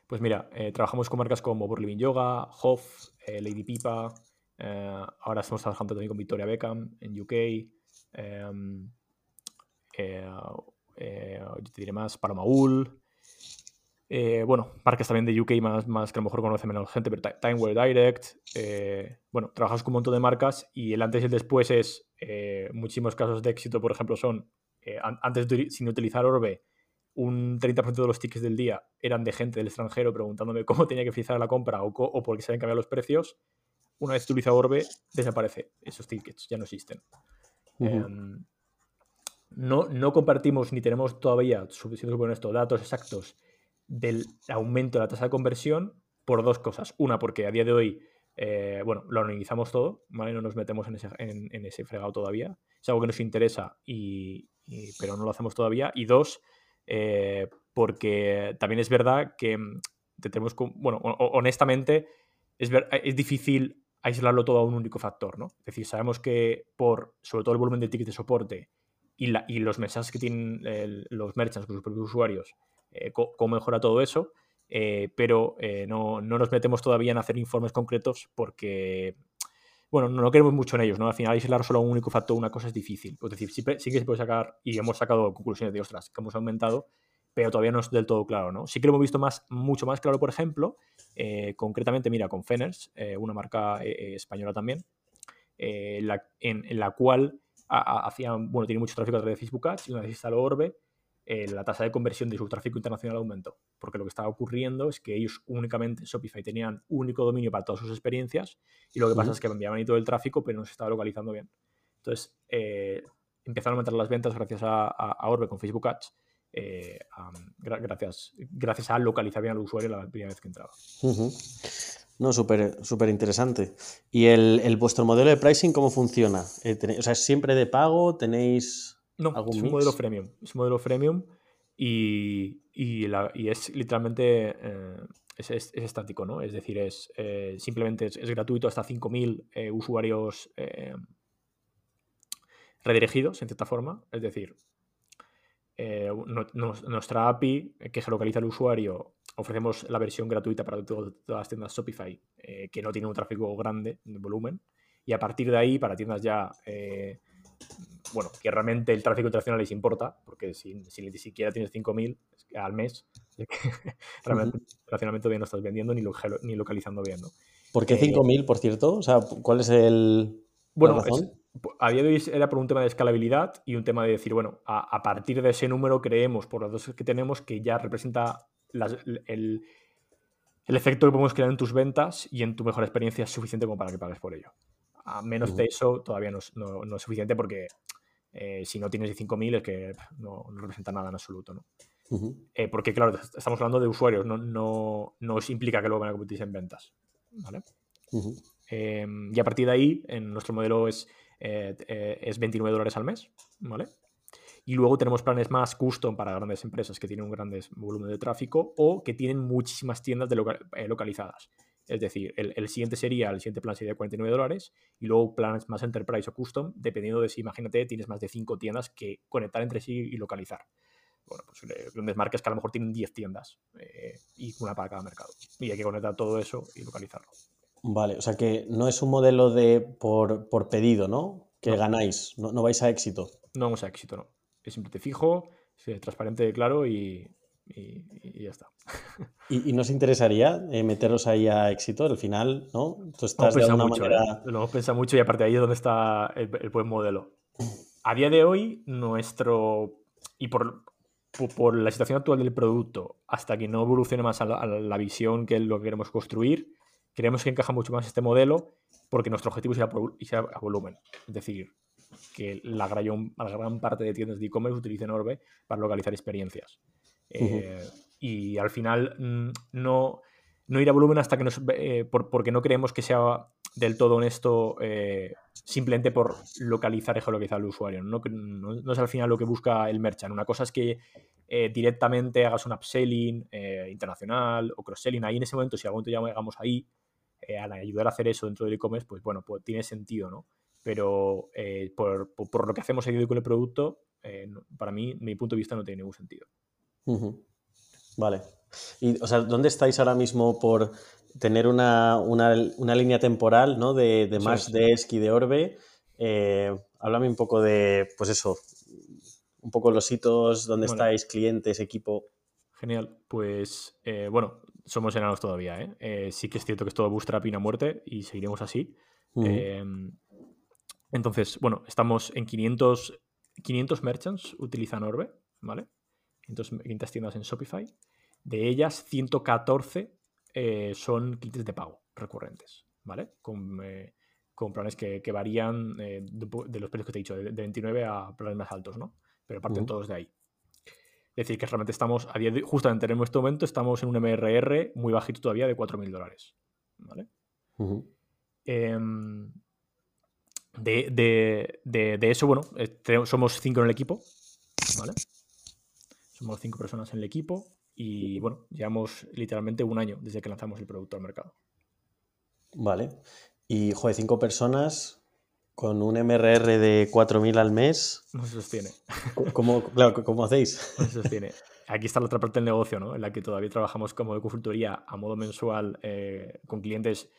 Pues mira, eh, trabajamos con marcas como Living Yoga, Hoff, eh, Lady Pipa, Eh, ahora estamos trabajando también con Victoria Beckham en UK. Em, eh, eh, te diré más, Paloma Eh, bueno, marcas también de UK más, más que a lo mejor conoce menos gente, pero Timeware Direct. bueno, trabajamos con un montón de marcas y el antes y el después es muchísimos casos de éxito, por ejemplo, son antes de, sin utilizar Orbe, un 30% de los tickets del día eran de gente del extranjero preguntándome cómo tenía que frizar la compra o, o por qué se habían cambiado los precios. Una vez utiliza Orbe, desaparece. Esos tickets ya no existen. Em, no, no, compartimos ni tenemos todavía, siendo esto, datos exactos del aumento de la tasa de conversión por dos cosas. Una, porque a día de hoy, eh, bueno, lo analizamos todo, ¿vale? No nos metemos en ese, en, ese, fregado todavía. Es algo que nos interesa, y, pero no lo hacemos todavía. Y dos, eh, porque también es verdad que mm, tenemos, bueno, honestamente, es, difícil aislarlo todo a un único factor, ¿no? Es decir, sabemos que por, sobre todo el volumen de tickets de soporte y, la, y los mensajes que tienen los merchants con sus propios usuarios, eh, cómo mejora todo eso, eh, pero no, no, nos metemos todavía en hacer informes concretos porque, bueno, no, queremos mucho en ellos, ¿no? Al final aislar solo un único factor, una cosa es difícil. Es decir, sí, sí que se puede sacar, y hemos sacado conclusiones de, ostras, que hemos aumentado, pero todavía no es del todo claro, ¿no? Sí que lo hemos visto más, mucho más claro, por ejemplo, eh, concretamente, mira, con Feners, eh, una marca eh, española también, la, en, la cual hacían, bueno, tiene mucho tráfico a través de Facebook Ads y una vez instaló Orbe, la tasa de conversión de su tráfico internacional aumentó, porque lo que estaba ocurriendo es que ellos únicamente, Shopify, tenían único dominio para todas sus experiencias y lo que pasa es que enviaban ahí todo el tráfico, pero no se estaba localizando bien. Entonces, empezaron a aumentar las ventas gracias a Orbe con Facebook Ads eh, gracias, gracias a localizar bien al usuario la primera vez que entraba. No, súper súper interesante. ¿Y el, vuestro modelo de pricing cómo funciona? Eh, o sea, ¿es siempre de pago? ¿Tenéis no, algún es un modelo freemium. Es un modelo freemium y, y, es literalmente eh, es, estático, ¿no? Es decir, es simplemente es, gratuito hasta 5.000 usuarios redirigidos, en cierta forma. Es decir, eh, nuestra API eh, que localiza al usuario, ofrecemos la versión gratuita para todas las tiendas Shopify eh, que no tienen un tráfico grande de volumen. Y a partir de ahí, para tiendas ya, bueno, que realmente el tráfico internacional les importa, porque si, si siquiera tienes 5.000 al mes, realmente internacionalmente todavía no estás vendiendo ni, ni localizando bien. ¿no? ¿Por qué 5.000, por cierto? O sea, ¿cuál es el... Bueno, a día de hoy era por un tema de escalabilidad y un tema de decir, bueno, a, partir de ese número creemos, por los dos que tenemos, que ya representa el, efecto que podemos crear en tus ventas y en tu mejor experiencia es suficiente como para que pagues por ello. A menos de eso todavía no es, suficiente porque eh, si no tienes 5.000 es que no, representa nada en absoluto, ¿no? Eh, porque, claro, estamos hablando de usuarios, no, no, no implica que luego van a competir en ventas, ¿vale? Em, y a partir de ahí, en nuestro modelo es eh, es 29 dólares al mes, ¿vale? Y luego tenemos planes más custom para grandes empresas que tienen un gran volumen de tráfico o que tienen muchísimas tiendas eh, localizadas. Es decir, el, siguiente sería, el siguiente plan sería 49 dólares y luego planes más enterprise o custom, dependiendo de si, imagínate, tienes más de 5 tiendas que conectar entre sí y localizar. Bueno, pues grandes marcas que a lo mejor tienen 10 tiendas y una para cada mercado. Y hay que conectar todo eso y localizarlo. Vale, o sea que no es un modelo de por, pedido, ¿no? Que ganáis, no, vais a éxito. No vamos a éxito, no. Es simplemente fijo, es transparente, claro y, ya está. ¿Y, nos interesaría eh, meteros ahí a éxito al final, no? Tú estás de alguna mucho, manera... ¿eh? Lo hemos pensado mucho y aparte ahí es donde está el, buen modelo. A día de hoy, nuestro... Y por, por, la situación actual del producto, hasta que no evolucione más a la, a la visión que es lo que queremos construir, creemos que encaja mucho más este modelo porque nuestro objetivo es ir a, volumen. Es decir, que la gran, la gran parte de tiendas de e-commerce utilicen Orbe para localizar experiencias. Eh, y al final mm, no, no ir a volumen hasta que nos... Eh, porque no creemos que sea del todo honesto eh, simplemente por localizar y geolocalizar al usuario. No, no, es al final lo que busca el merchant. Una cosa es que directamente hagas un upselling internacional o cross-selling. Ahí en ese momento, si algún momento llegamos ahí, al ayudar a hacer eso dentro del e-commerce, pues bueno, pues tiene sentido, ¿no? Pero por, lo que hacemos ahí con el producto, para mí, mi punto de vista, no tiene ningún sentido. Vale. Y, o sea, ¿dónde estáis ahora mismo por tener una, línea temporal ¿no? de, de más de Desk y de Orbe. Eh, háblame un poco de, pues eso, un poco los hitos, dónde estáis, clientes, equipo. Genial. Pues eh, bueno, somos enanos todavía. ¿eh? ¿eh? sí que es cierto que es todo bootstrap a muerte y seguiremos así. Em, entonces, bueno, estamos en 500, 500 merchants utilizan Orbe, ¿vale? 500, tiendas en Shopify. De ellas, 114 eh, son clientes de pago recurrentes, ¿vale? Con, con planes que, varían de, los precios que te he dicho, de, 29 a planes más altos, ¿no? Pero parten todos de ahí. Es decir, que realmente estamos, a día de, justamente en este momento, estamos en un MRR muy bajito todavía de 4.000 dólares. ¿Vale? Em, de, eso, bueno, eh, somos cinco en el equipo. ¿Vale? Somos cinco personas en el equipo y, bueno, llevamos literalmente un año desde que lanzamos el producto al mercado. Vale. Y, joder, cinco personas, con un MRR de 4.000 al mes. No se sostiene. ¿Cómo, claro, ¿cómo hacéis? No se sostiene. Aquí está la otra parte del negocio, ¿no? En la que todavía trabajamos como de consultoría a modo mensual eh, con clientes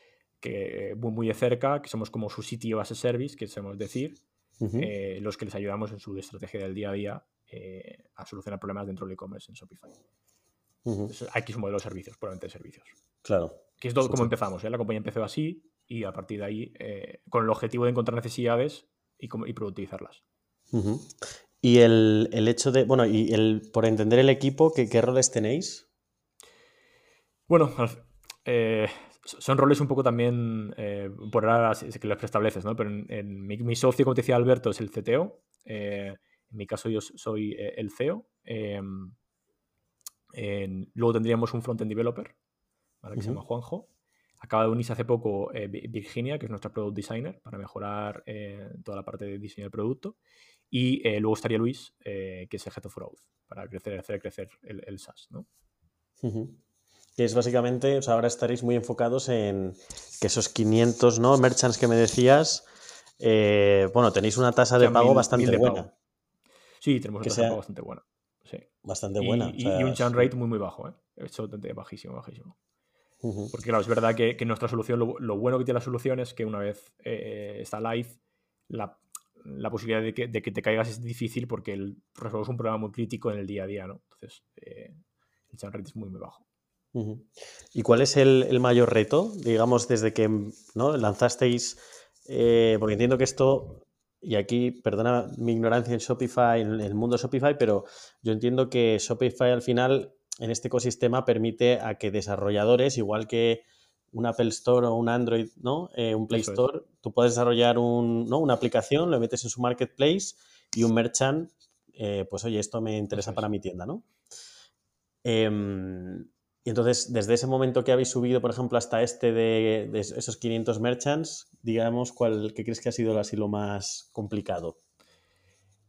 que muy, muy de cerca, que somos como su sitio as a service, que sabemos decir, eh, los que les ayudamos en su estrategia del día a día eh, a solucionar problemas dentro del e-commerce en Shopify. aquí es un modelo de servicios, puramente de servicios. Claro. Que es todo como empezamos. La compañía empezó así, y a partir de ahí eh, con el objetivo de encontrar necesidades y, y productivizarlas. Y el, hecho de, bueno, y el, por entender el equipo, ¿qué, qué roles tenéis? Bueno, eh, son roles un poco también, eh, por ahora que los preestableces, ¿no? Pero en, mi, socio, como te decía Alberto, es el CTO. En mi caso yo soy el CEO. luego tendríamos un front-end developer, que se llama Juanjo. Acaba de unirse hace poco eh, Virginia, que es nuestra product designer, para mejorar eh, toda la parte de diseño del producto. Y eh, luego estaría Luis, que es el Head of Growth, para crecer, hacer crecer el, SaaS. ¿no? Que es básicamente, o sea, ahora estaréis muy enfocados en que esos 500 ¿no? merchants que me decías, bueno, tenéis una tasa de pago bastante buena. Sí, tenemos una tasa de bastante buena. Sí. Bastante buena. Y, un churn rate muy, muy bajo, ¿eh? Bajísimo, bajísimo. Porque claro, es verdad que, nuestra solución, lo, bueno que tiene la solución es que una vez eh, está live, la, posibilidad de que, te caigas es difícil porque el, resolvemos un problema muy crítico en el día a día, ¿no? Entonces, eh, el churn rate es muy, muy bajo. ¿Y cuál es el, mayor reto, digamos, desde que ¿no? lanzasteis? Eh, porque entiendo que esto, y aquí, perdona mi ignorancia en Shopify, en el mundo Shopify, pero yo entiendo que Shopify al final en este ecosistema permite a que desarrolladores, igual que un Apple Store o un Android, ¿no? Eh, un Play Store, tú puedes desarrollar una aplicación, lo metes en su marketplace y un merchant, eh, pues oye, esto me interesa para mi tienda, ¿no? Em, y entonces, desde ese momento que habéis subido, por ejemplo, hasta este de, esos 500 merchants, digamos, ¿cuál, ¿qué crees que ha sido así lo más complicado?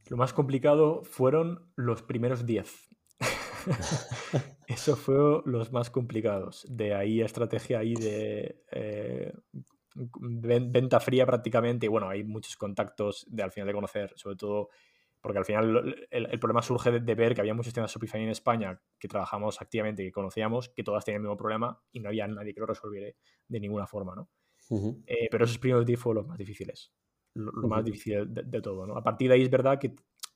Lo más complicado fueron los primeros 10. Eso fue los más complicados. De ahí estrategia ahí de eh, venta fría prácticamente. Y bueno, hay muchos contactos de al final de conocer, sobre todo porque al final el, problema surge de, ver que había muchas tiendas Shopify en España que trabajamos activamente, que conocíamos, que todas tenían el mismo problema y no había nadie que lo resolviera de ninguna forma, ¿no? Eh, pero esos primeros días fueron los más difíciles, lo, más difícil de, de, todo, ¿no? A partir de ahí es verdad que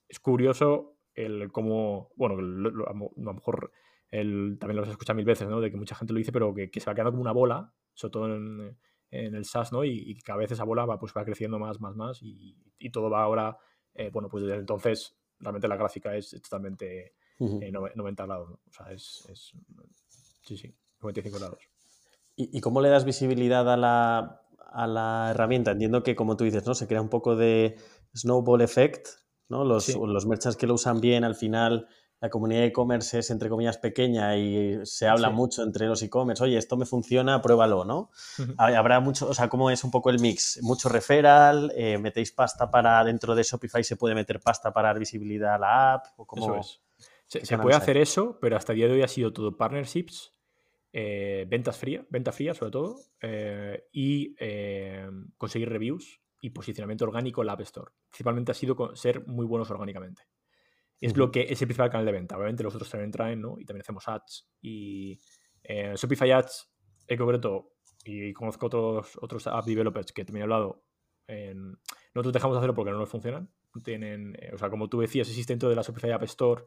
es curioso el cómo, bueno, a lo mejor el, también lo has escuchado mil veces, ¿no? De que mucha gente lo dice, pero que, se va quedando como una bola, sobre todo en, el SaaS, ¿no? Y, cada vez esa bola va, pues, va creciendo más, más, más y, todo va ahora, eh, bueno, pues desde entonces realmente la gráfica es totalmente 90 eh, grados, O sea, es, es, sí, sí, 95 grados. ¿Y, cómo le das visibilidad a la, a la herramienta? Entiendo que, como tú dices, ¿no? Se crea un poco de snowball effect, ¿no? Los, los merchants que lo usan bien, al final la comunidad de e-commerce es, entre comillas, pequeña y se habla mucho entre los e-commerce, oye, esto me funciona, pruébalo, ¿no? Habrá mucho, o sea, ¿cómo es un poco el mix? Mucho referral, eh, metéis pasta para, dentro de Shopify se puede meter pasta para dar visibilidad a la app, o cómo... Eso es. Se, puede hacer eso, pero hasta el día de hoy ha sido todo partnerships, eh, ventas frías, venta fría sobre todo, eh, y conseguir reviews y posicionamiento orgánico en la App Store. Principalmente ha sido ser muy buenos orgánicamente. Es lo que es el principal canal de venta. Obviamente los otros también traen, ¿no? Y también hacemos ads. Y eh, Shopify Ads en concreto, y conozco otros, otros app developers que también he hablado, en, nosotros dejamos de hacerlo porque no nos funcionan. Tienen, eh, o sea, como tú decías, existe dentro de la Shopify App Store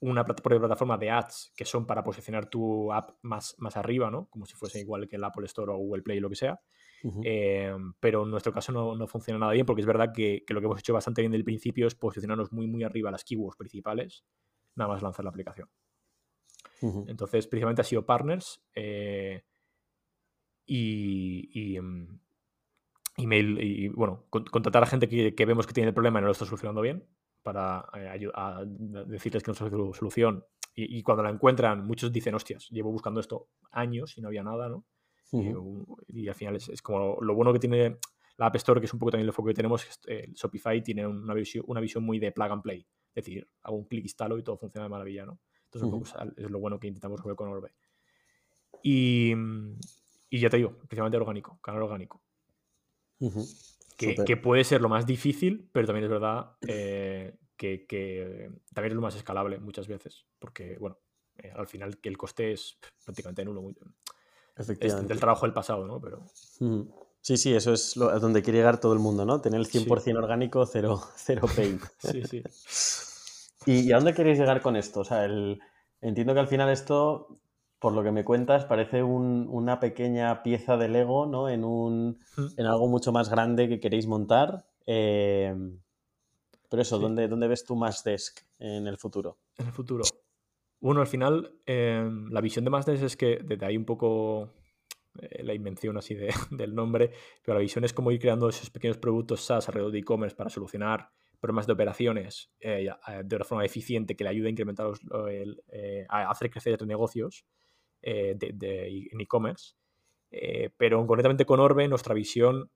una plataforma de ads que son para posicionar tu app más, más arriba, ¿no? Como si fuese igual que el Apple Store o Google Play, lo que sea. Eh, pero en nuestro caso no, no, funciona nada bien porque es verdad que, que, lo que hemos hecho bastante bien del principio es posicionarnos muy, muy arriba las keywords principales, nada más lanzar la aplicación. Entonces, principalmente ha sido partners eh, y, y, mm, email y, bueno, contratar a gente que, que, vemos que tiene el problema y no lo está solucionando bien para eh, a decirles que no es su solución. Y, y, cuando la encuentran, muchos dicen, hostias, llevo buscando esto años y no había nada, ¿no? y, al final es, como lo, bueno que tiene la App Store, que es un poco también el foco que tenemos, eh, Shopify tiene una visión, una visión muy de plug and play. Es decir, hago un clic, instalo y todo funciona de maravilla, ¿no? Entonces, un poco es lo bueno que intentamos ver con Orbe. Y, y, ya te digo, principalmente orgánico, canal orgánico. Que, que, puede ser lo más difícil, pero también es verdad eh, que, que, también es lo más escalable muchas veces. Porque, bueno, eh, al final que el coste es prácticamente nulo. Muy, es del trabajo del pasado, ¿no? Pero... Sí, sí, eso es lo, a donde quiere llegar todo el mundo, ¿no? Tener el 100% orgánico, cero, cero paint. sí, sí. ¿Y, a dónde queréis llegar con esto? O sea, el, entiendo que al final esto, por lo que me cuentas, parece un, una pequeña pieza de Lego, ¿no? En, un, en algo mucho más grande que queréis montar. Eh, pero eso, sí. ¿dónde, ¿dónde ves tú más Desk en el futuro? En el futuro. Bueno, al final, eh, la visión de Mazdes es que desde ahí un poco eh, la invención así de, del nombre, pero la visión es como ir creando esos pequeños productos SaaS alrededor de e-commerce para solucionar problemas de operaciones eh, de una forma eficiente que le ayude a incrementar, los, el, a hacer crecer negocios eh, de, en e-commerce. pero concretamente con Orbe, nuestra visión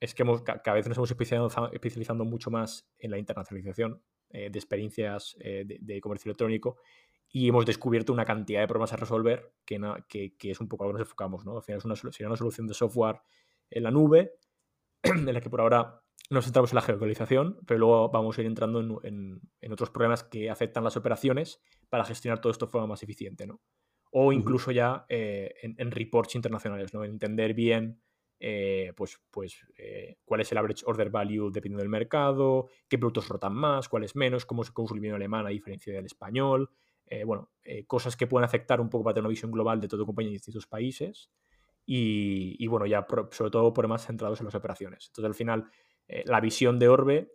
es que hemos, cada vez nos hemos especializado, especializando mucho más en la internacionalización de experiencias de, comercio electrónico y hemos descubierto una cantidad de problemas a resolver que, que, que es un poco a lo que nos enfocamos. ¿no? Al final es una, sería una solución de software en la nube, en la que por ahora nos centramos en la geolocalización, pero luego vamos a ir entrando en, en, en, otros problemas que afectan las operaciones para gestionar todo esto de forma más eficiente. ¿no? O incluso uh -huh. ya eh, en, en, reports internacionales, ¿no? entender bien eh, pues, pues eh, cuál es el average order value dependiendo del mercado, qué productos rotan más, cuáles menos, cómo se consume el alemán a diferencia del español, eh, bueno, cosas que pueden afectar un poco para tener una visión global de toda compañía y distintos países. Y, y, bueno, ya pro, sobre todo problemas centrados en las operaciones. Entonces, al final, la visión de Orbe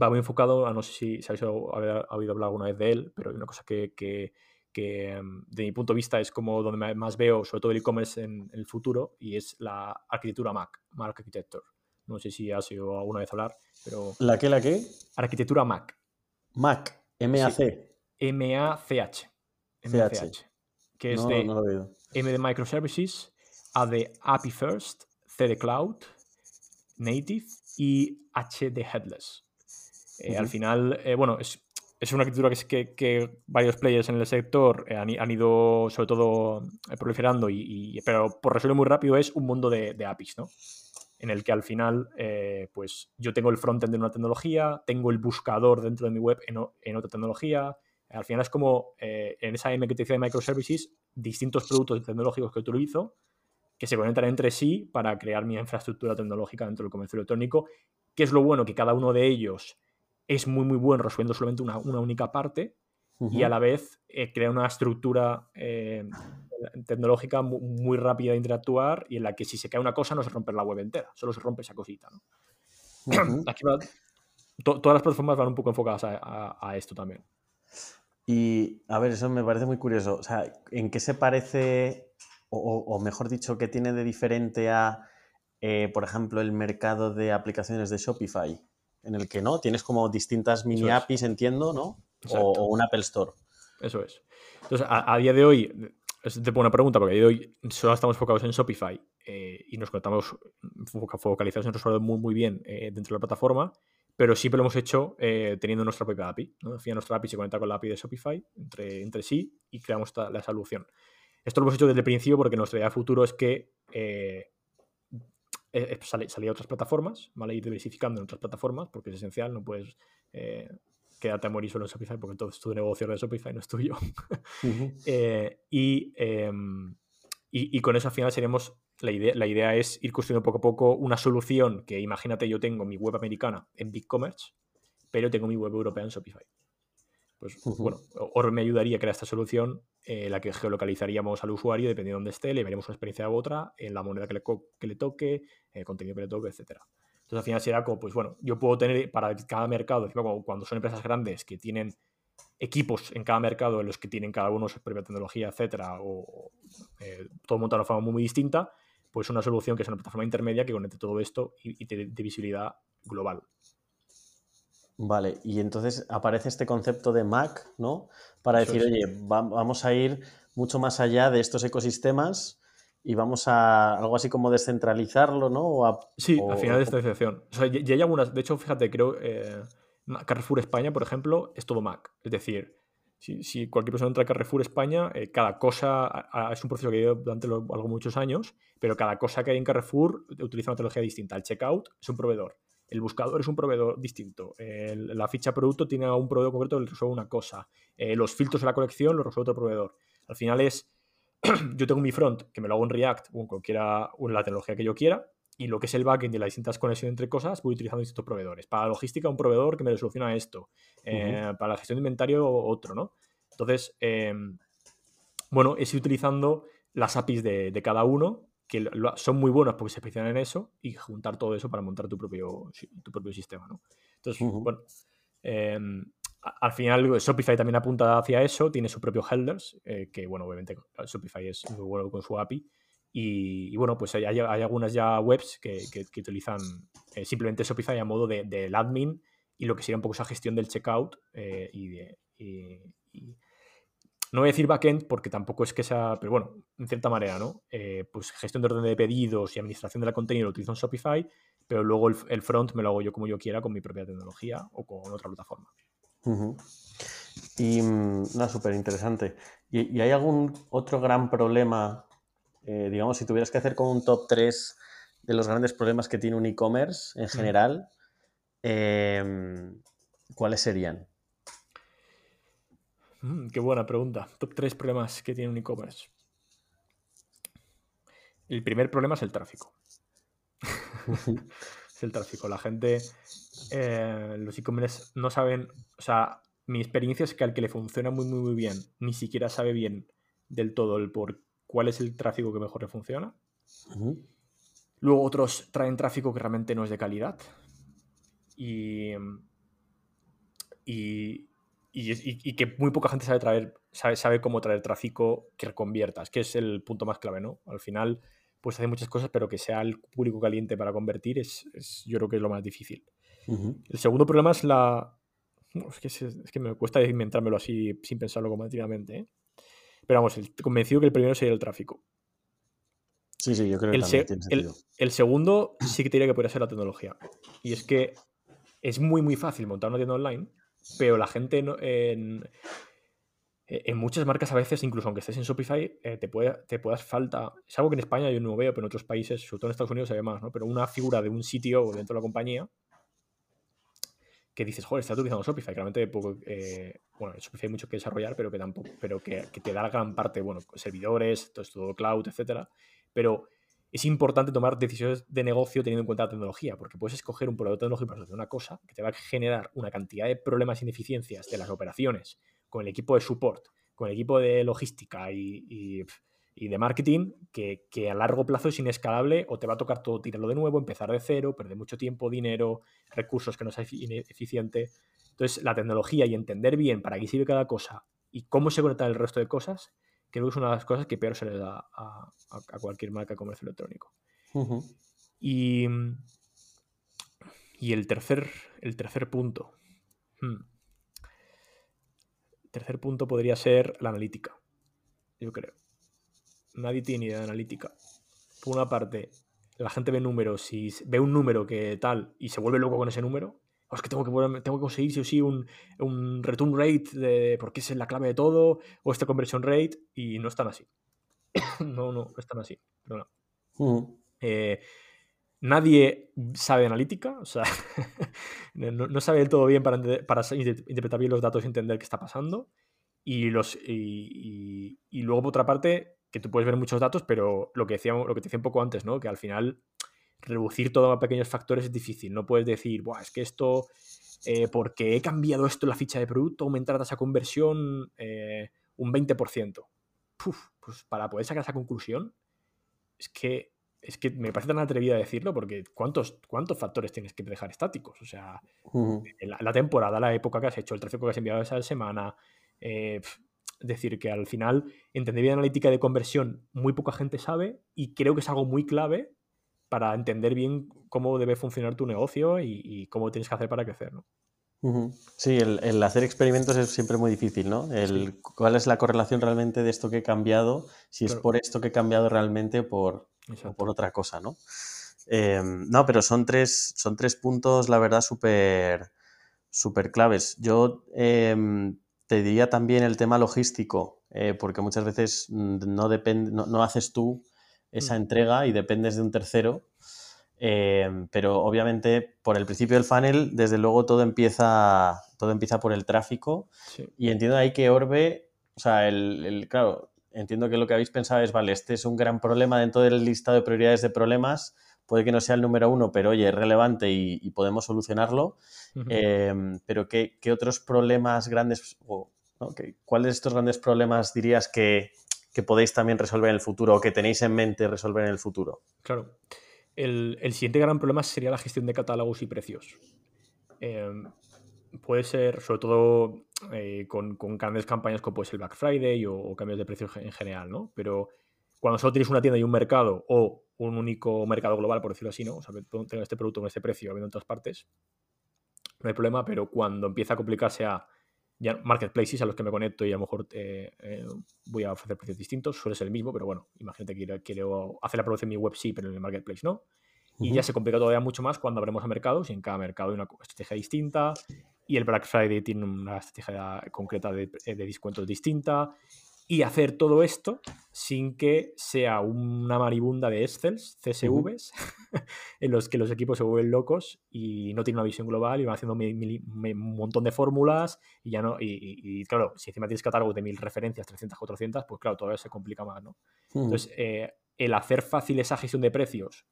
va muy enfocado a, no sé si, si habéis oído, oído hablar alguna vez de él, pero hay una cosa que, que, que em, de mi punto de vista es como donde más veo, sobre todo el e-commerce en, en, el futuro, y es la arquitectura Mac, Mac Architecture. No sé si has oído alguna vez hablar, pero... ¿La qué, la qué? Arquitectura Mac. Mac, M-A-C. M-A-C-H. C-H. Que es no, de no lo M de Microservices, A de API First, C de Cloud, Native y H de Headless. Eh, uh -huh. Al final, eh, bueno, es, es, una arquitectura que, varios players en el sector eh, han, ido sobre todo eh, proliferando, y, pero por resolver muy rápido es un mundo de, de APIs, ¿no? en el que al final, eh, pues yo tengo el frontend de una tecnología, tengo el buscador dentro de mi web en, otra tecnología, al final es como en esa M que te de microservices, distintos productos tecnológicos que utilizo que se conectan entre sí para crear mi infraestructura tecnológica dentro del comercio electrónico. que es lo bueno? Que cada uno de ellos es muy, muy bueno resolviendo solamente una, una única parte uh -huh. y a la vez eh, crea una estructura eh, tecnológica muy, muy, rápida de interactuar y en la que si se cae una cosa no se rompe la web entera, solo se rompe esa cosita. ¿no? Uh -huh. Aquí va, to, todas las plataformas van un poco enfocadas a, a, a esto también. Y a ver, eso me parece muy curioso. O sea, ¿en qué se parece, o, o mejor dicho, qué tiene de diferente a, eh, por ejemplo, el mercado de aplicaciones de Shopify? En el que no, tienes como distintas mini APIs, entiendo, ¿no? O, o, un Apple Store. Eso es. Entonces, a, a, día de hoy, es te pongo una pregunta, porque a día de hoy solo estamos enfocados en Shopify eh, y nos conectamos focalizados en nuestro muy, muy bien eh, dentro de la plataforma pero siempre lo hemos hecho eh, teniendo nuestra propia API. ¿no? Al final, nuestra API se conecta con la API de Shopify entre, entre sí y creamos la solución. Esto lo hemos hecho desde el principio porque nuestra idea futuro es que eh, eh, sale, a otras plataformas, ¿vale? Ir diversificando en otras plataformas porque es esencial, no puedes eh, quedarte a morir solo en Shopify porque todo tu negocio de Shopify, no es tuyo. Uh -huh. y, em, Y, con eso al final seríamos, la idea, la idea es ir construyendo poco a poco una solución que imagínate yo tengo mi web americana en BigCommerce, pero tengo mi web europea en Shopify. Pues bueno, Orbe me ayudaría a crear esta solución, eh, la que geolocalizaríamos al usuario dependiendo de dónde esté, le veríamos una experiencia u otra, en la moneda que le, que le toque, el contenido que le toque, etc. Entonces al final será como, pues bueno, yo puedo tener para cada mercado, cuando son empresas grandes que tienen equipos en cada mercado en los que tienen cada uno su propia tecnología, etcétera, o eh, todo montado de una forma muy, distinta, pues una solución que es una plataforma intermedia que conecte todo esto y, y de visibilidad global. Vale, y entonces aparece este concepto de Mac, ¿no? Para decir, oye, vamos a ir mucho más allá de estos ecosistemas y vamos a algo así como descentralizarlo, ¿no? sí, al final de esta O sea, ya hay algunas, de hecho, fíjate, creo, eh, Carrefour España, por ejemplo, es todo Mac. Es decir, si, cualquier persona entra a Carrefour España, eh, cada cosa es un proceso que lleva durante algo muchos años, pero cada cosa que hay en Carrefour utiliza una tecnología distinta. El checkout es un proveedor. El buscador es un proveedor distinto. la ficha producto tiene un proveedor concreto que resuelve una cosa. Eh, los filtros de la colección los resuelve otro proveedor. Al final es, yo tengo mi front, que me lo hago en React o en cualquiera, o en la tecnología que yo quiera, y lo que es el backend y las distintas conexiones entre cosas, voy utilizando distintos proveedores. Para la logística, un proveedor que me soluciona esto. Eh, para la gestión de inventario, otro, ¿no? Entonces, em, bueno, es ir utilizando las APIs de, cada uno, que son muy buenas porque se especializan en eso, y juntar todo eso para montar tu propio, tu propio sistema, ¿no? Entonces, bueno, em, al final Shopify también apunta hacia eso, tiene su propio headers, eh, que bueno, obviamente Shopify es muy bueno con su API, y, bueno, pues hay, algunas ya webs que, utilizan eh, simplemente Shopify a modo del de, admin y lo que sería un poco esa gestión del checkout eh, y, de, no voy a decir backend porque tampoco es que sea, pero bueno, en cierta manera, ¿no? Eh, pues gestión de orden de pedidos y administración de la contenido lo utilizo en Shopify, pero luego el, front me lo hago yo como yo quiera con mi propia tecnología o con otra plataforma. Y mm, nada, súper interesante. ¿Y, hay algún otro gran problema eh, digamos, si tuvieras que hacer como un top 3 de los grandes problemas que tiene un e-commerce en general, em, ¿cuáles serían? Mm, qué buena pregunta. Top 3 problemas que tiene un e-commerce. El primer problema es el tráfico. es el tráfico. La gente, eh, los e-commerce no saben, o sea, mi experiencia es que al que le funciona muy, muy, muy bien, ni siquiera sabe bien del todo el por cuál es el tráfico que mejor le funciona. Luego otros traen tráfico que realmente no es de calidad. Y, y, que muy poca gente sabe, traer, sabe, cómo traer tráfico que conviertas, que es el punto más clave, ¿no? Al final, pues hace muchas cosas, pero que sea el público caliente para convertir es, yo creo que es lo más difícil. El segundo problema es la... Es que, me cuesta inventármelo así sin pensarlo completamente. ¿eh? Pero vamos, convencido que el primero sería el tráfico. Sí, sí, yo creo que el, también tiene sentido. El, segundo sí que diría que podría ser la tecnología. Y es que es muy, muy fácil montar una tienda online, pero la gente en, en muchas marcas a veces, incluso aunque estés en Shopify, eh, te, puede, te puedas falta. Es algo que en España yo no veo, pero en otros países, sobre todo en Estados Unidos, se más, ¿no? Pero una figura de un sitio dentro de la compañía que dices, joder, está utilizando Shopify, poco, eh, bueno, Shopify hay mucho que desarrollar, pero que tampoco, pero que, te da gran parte, bueno, servidores, todo esto, cloud, etcétera, pero es importante tomar decisiones de negocio teniendo en cuenta la tecnología, porque puedes escoger un producto tecnológico para hacer una cosa que te va a generar una cantidad de problemas e ineficiencias de las operaciones con el equipo de support, con el equipo de logística y y de marketing que, a largo plazo es inescalable o te va a tocar todo tirarlo de nuevo, empezar de cero, perder mucho tiempo, dinero, recursos que no sea eficiente. Entonces, la tecnología y entender bien para qué sirve cada cosa y cómo se conecta el resto de cosas, creo que es una de las cosas que peor se le da a, cualquier marca de comercio electrónico. y, y, el, tercer, el tercer punto. Hmm. El tercer punto podría ser la analítica, yo creo nadie tiene idea de analítica. Por una parte, la gente ve números y ve un número que tal y se vuelve loco con ese número. Es que tengo que, tengo que conseguir sí o sí un, un, return rate de, porque es la clave de todo, o este conversion rate, y no están así. no, no, no están así. Eh, nadie sabe analítica, o sea, no, sabe del todo bien para, para interpretar bien los datos y entender qué está pasando. Y, los, y luego, por otra parte, que tú puedes ver muchos datos, pero lo que, decíamos, lo que te decía un poco antes, ¿no? Que al final reducir todo a pequeños factores es difícil. No puedes decir, Buah, es que esto, eh, porque he cambiado esto en la ficha de producto, aumentar esa conversión eh, un 20%. pues para poder sacar esa conclusión, es que, es que me parece tan atrevida decirlo, porque ¿cuántos, ¿cuántos factores tienes que dejar estáticos? O sea, la, temporada, la época que has hecho, el tráfico que has enviado esa semana. Eh, es decir, que al final, entender bien analítica de conversión, muy poca gente sabe y creo que es algo muy clave para entender bien cómo debe funcionar tu negocio y, cómo tienes que hacer para crecer, ¿no? Sí, el, hacer experimentos es siempre muy difícil, ¿no? El, ¿Cuál es la correlación realmente de esto que he cambiado? Si es por esto que he cambiado realmente por, o por otra cosa, ¿no? Em, no, pero son tres, son tres puntos, la verdad, súper súper claves. Yo em, te diría también el tema logístico, eh, porque muchas veces mm, no, depende, no haces tú esa entrega y dependes de un tercero. Eh, pero obviamente por el principio del funnel, desde luego todo empieza, todo empieza por el tráfico. Y entiendo ahí que Orbe, o sea, el, claro, entiendo que lo que habéis pensado es, vale, este es un gran problema dentro del listado de prioridades de problemas. Puede que no sea el número uno, pero oye, es relevante y, podemos solucionarlo. Eh, pero ¿qué, otros problemas grandes, o, ¿cuáles de estos grandes problemas dirías que, que podéis también resolver en el futuro o que tenéis en mente resolver en el futuro? Claro. El, siguiente gran problema sería la gestión de catálogos y precios. Em, puede ser, sobre todo eh, con, grandes campañas como puede el Black Friday o, cambios de precios en general, ¿no? Pero cuando solo tienes una tienda y un mercado o un único mercado global, por decirlo así, ¿no? O sea, tengo este producto con este precio habiendo en todas partes, no hay problema, pero cuando empieza a complicarse a ya marketplaces a los que me conecto y a lo mejor eh, eh, voy a ofrecer precios distintos, suele ser el mismo, pero bueno, imagínate que quiero, hacer la producción en mi web sí, pero en el marketplace no. Y ya se complica todavía mucho más cuando abrimos a mercados y en cada mercado hay una estrategia distinta y el Black Friday tiene una estrategia concreta de, de descuentos distinta y hacer todo esto sin que sea una maribunda de Excels, CSVs, en los que los equipos se vuelven locos y no tienen una visión global y van haciendo un montón de fórmulas y ya no, y, claro, si encima tienes catálogo de mil referencias, 300, 400, pues claro, todavía se complica más, ¿no? Entonces, eh, el hacer fácil esa gestión de precios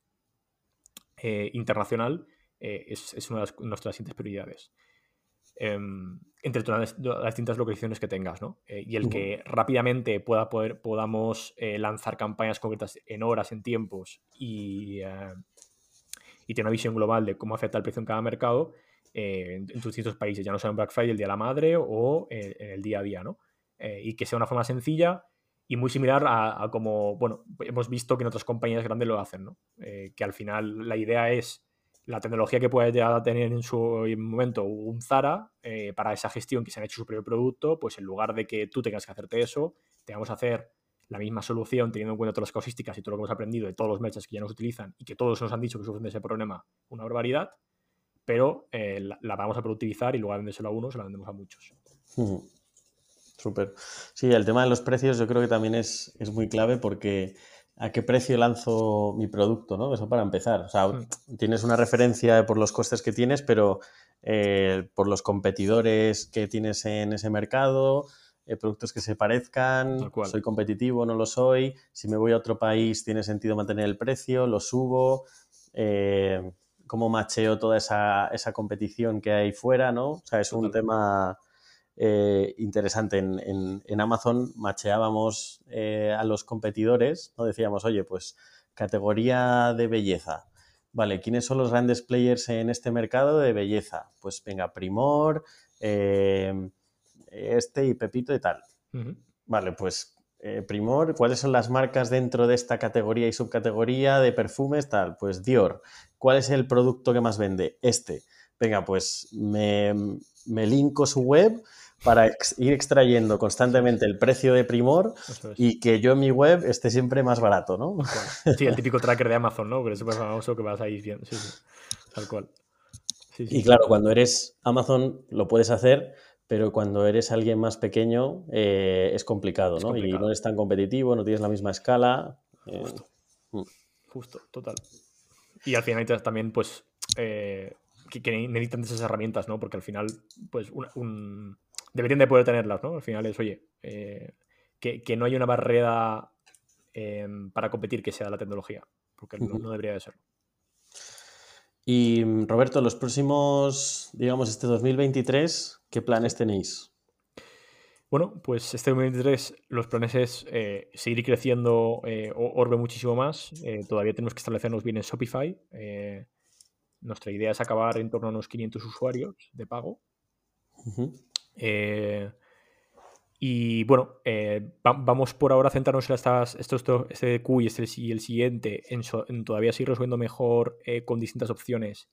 eh, internacional eh, es, es, una de nuestras siguientes prioridades. Em, entre todas las, distintas localizaciones que tengas, ¿no? Eh, y el que rápidamente pueda poder, podamos eh, lanzar campañas concretas en horas, en tiempos y, eh, y tener una visión global de cómo afecta el precio en cada mercado en, tus distintos países, ya no sea en Black Friday, el día de la madre o en el día a día, ¿no? y que sea una forma sencilla y muy similar a, a, como, bueno, hemos visto que en otras compañías grandes lo hacen, ¿no? que al final la idea es la tecnología que puede llegar a tener en su momento un Zara eh, para esa gestión que se han hecho su propio producto, pues en lugar de que tú tengas que hacerte eso, te vamos a hacer la misma solución teniendo en cuenta todas las causísticas y todo lo que hemos aprendido de todos los merchants que ya nos utilizan y que todos nos han dicho que sufren de ese problema una barbaridad, pero eh, la, vamos a productivizar y luego de vendérselo a uno se la vendemos a muchos. Súper. Sí, el tema de los precios yo creo que también es, es muy clave porque a qué precio lanzo mi producto, ¿no? Eso para empezar. O sea, hmm. tienes una referencia por los costes que tienes, pero eh, por los competidores que tienes en ese mercado, eh, productos que se parezcan, soy competitivo, no lo soy, si me voy a otro país tiene sentido mantener el precio, lo subo, eh, cómo macheo toda esa, esa, competición que hay fuera, ¿no? O sea, es un tema eh, interesante. En, Amazon macheábamos eh, a los competidores, ¿no? Decíamos, oye, pues categoría de belleza. Vale, ¿quiénes son los grandes players en este mercado de belleza? Pues venga, Primor, eh, este y Pepito y tal. Vale, pues Primor, ¿cuáles son las marcas dentro de esta categoría y subcategoría de perfumes? Tal, pues Dior. ¿Cuál es el producto que más vende? Este. Venga, pues me, me linko su web para ir extrayendo constantemente el precio de Primor y que yo en mi web esté siempre más barato, ¿no? Sí, el típico tracker de Amazon, ¿no? Que es súper famoso que vas ahí viendo. Sí, sí. Tal cual. y claro, cuando eres Amazon lo puedes hacer, pero cuando eres alguien más pequeño eh, es complicado, ¿no? Y no eres tan competitivo, no tienes la misma escala. Eh, Justo. Mm. Justo, total. Y al final también, pues, eh, que, necesitan esas herramientas, ¿no? Porque al final, pues, un deberían de poder tenerlas, ¿no? Al final es, oye, eh, que, no hay una barrera em, para competir que sea la tecnología, porque no, no debería de serlo. Y Roberto, los próximos, digamos, este 2023, ¿qué planes tenéis? Bueno, pues este 2023 los planes es eh, seguir creciendo eh, Orbe muchísimo más. Eh, todavía tenemos que establecernos bien en Shopify. nuestra idea es acabar en torno a unos 500 usuarios de pago. Y bueno, vamos por ahora a centrarnos en estas, estos, este Q y, este, el siguiente en, todavía seguir resolviendo mejor con distintas opciones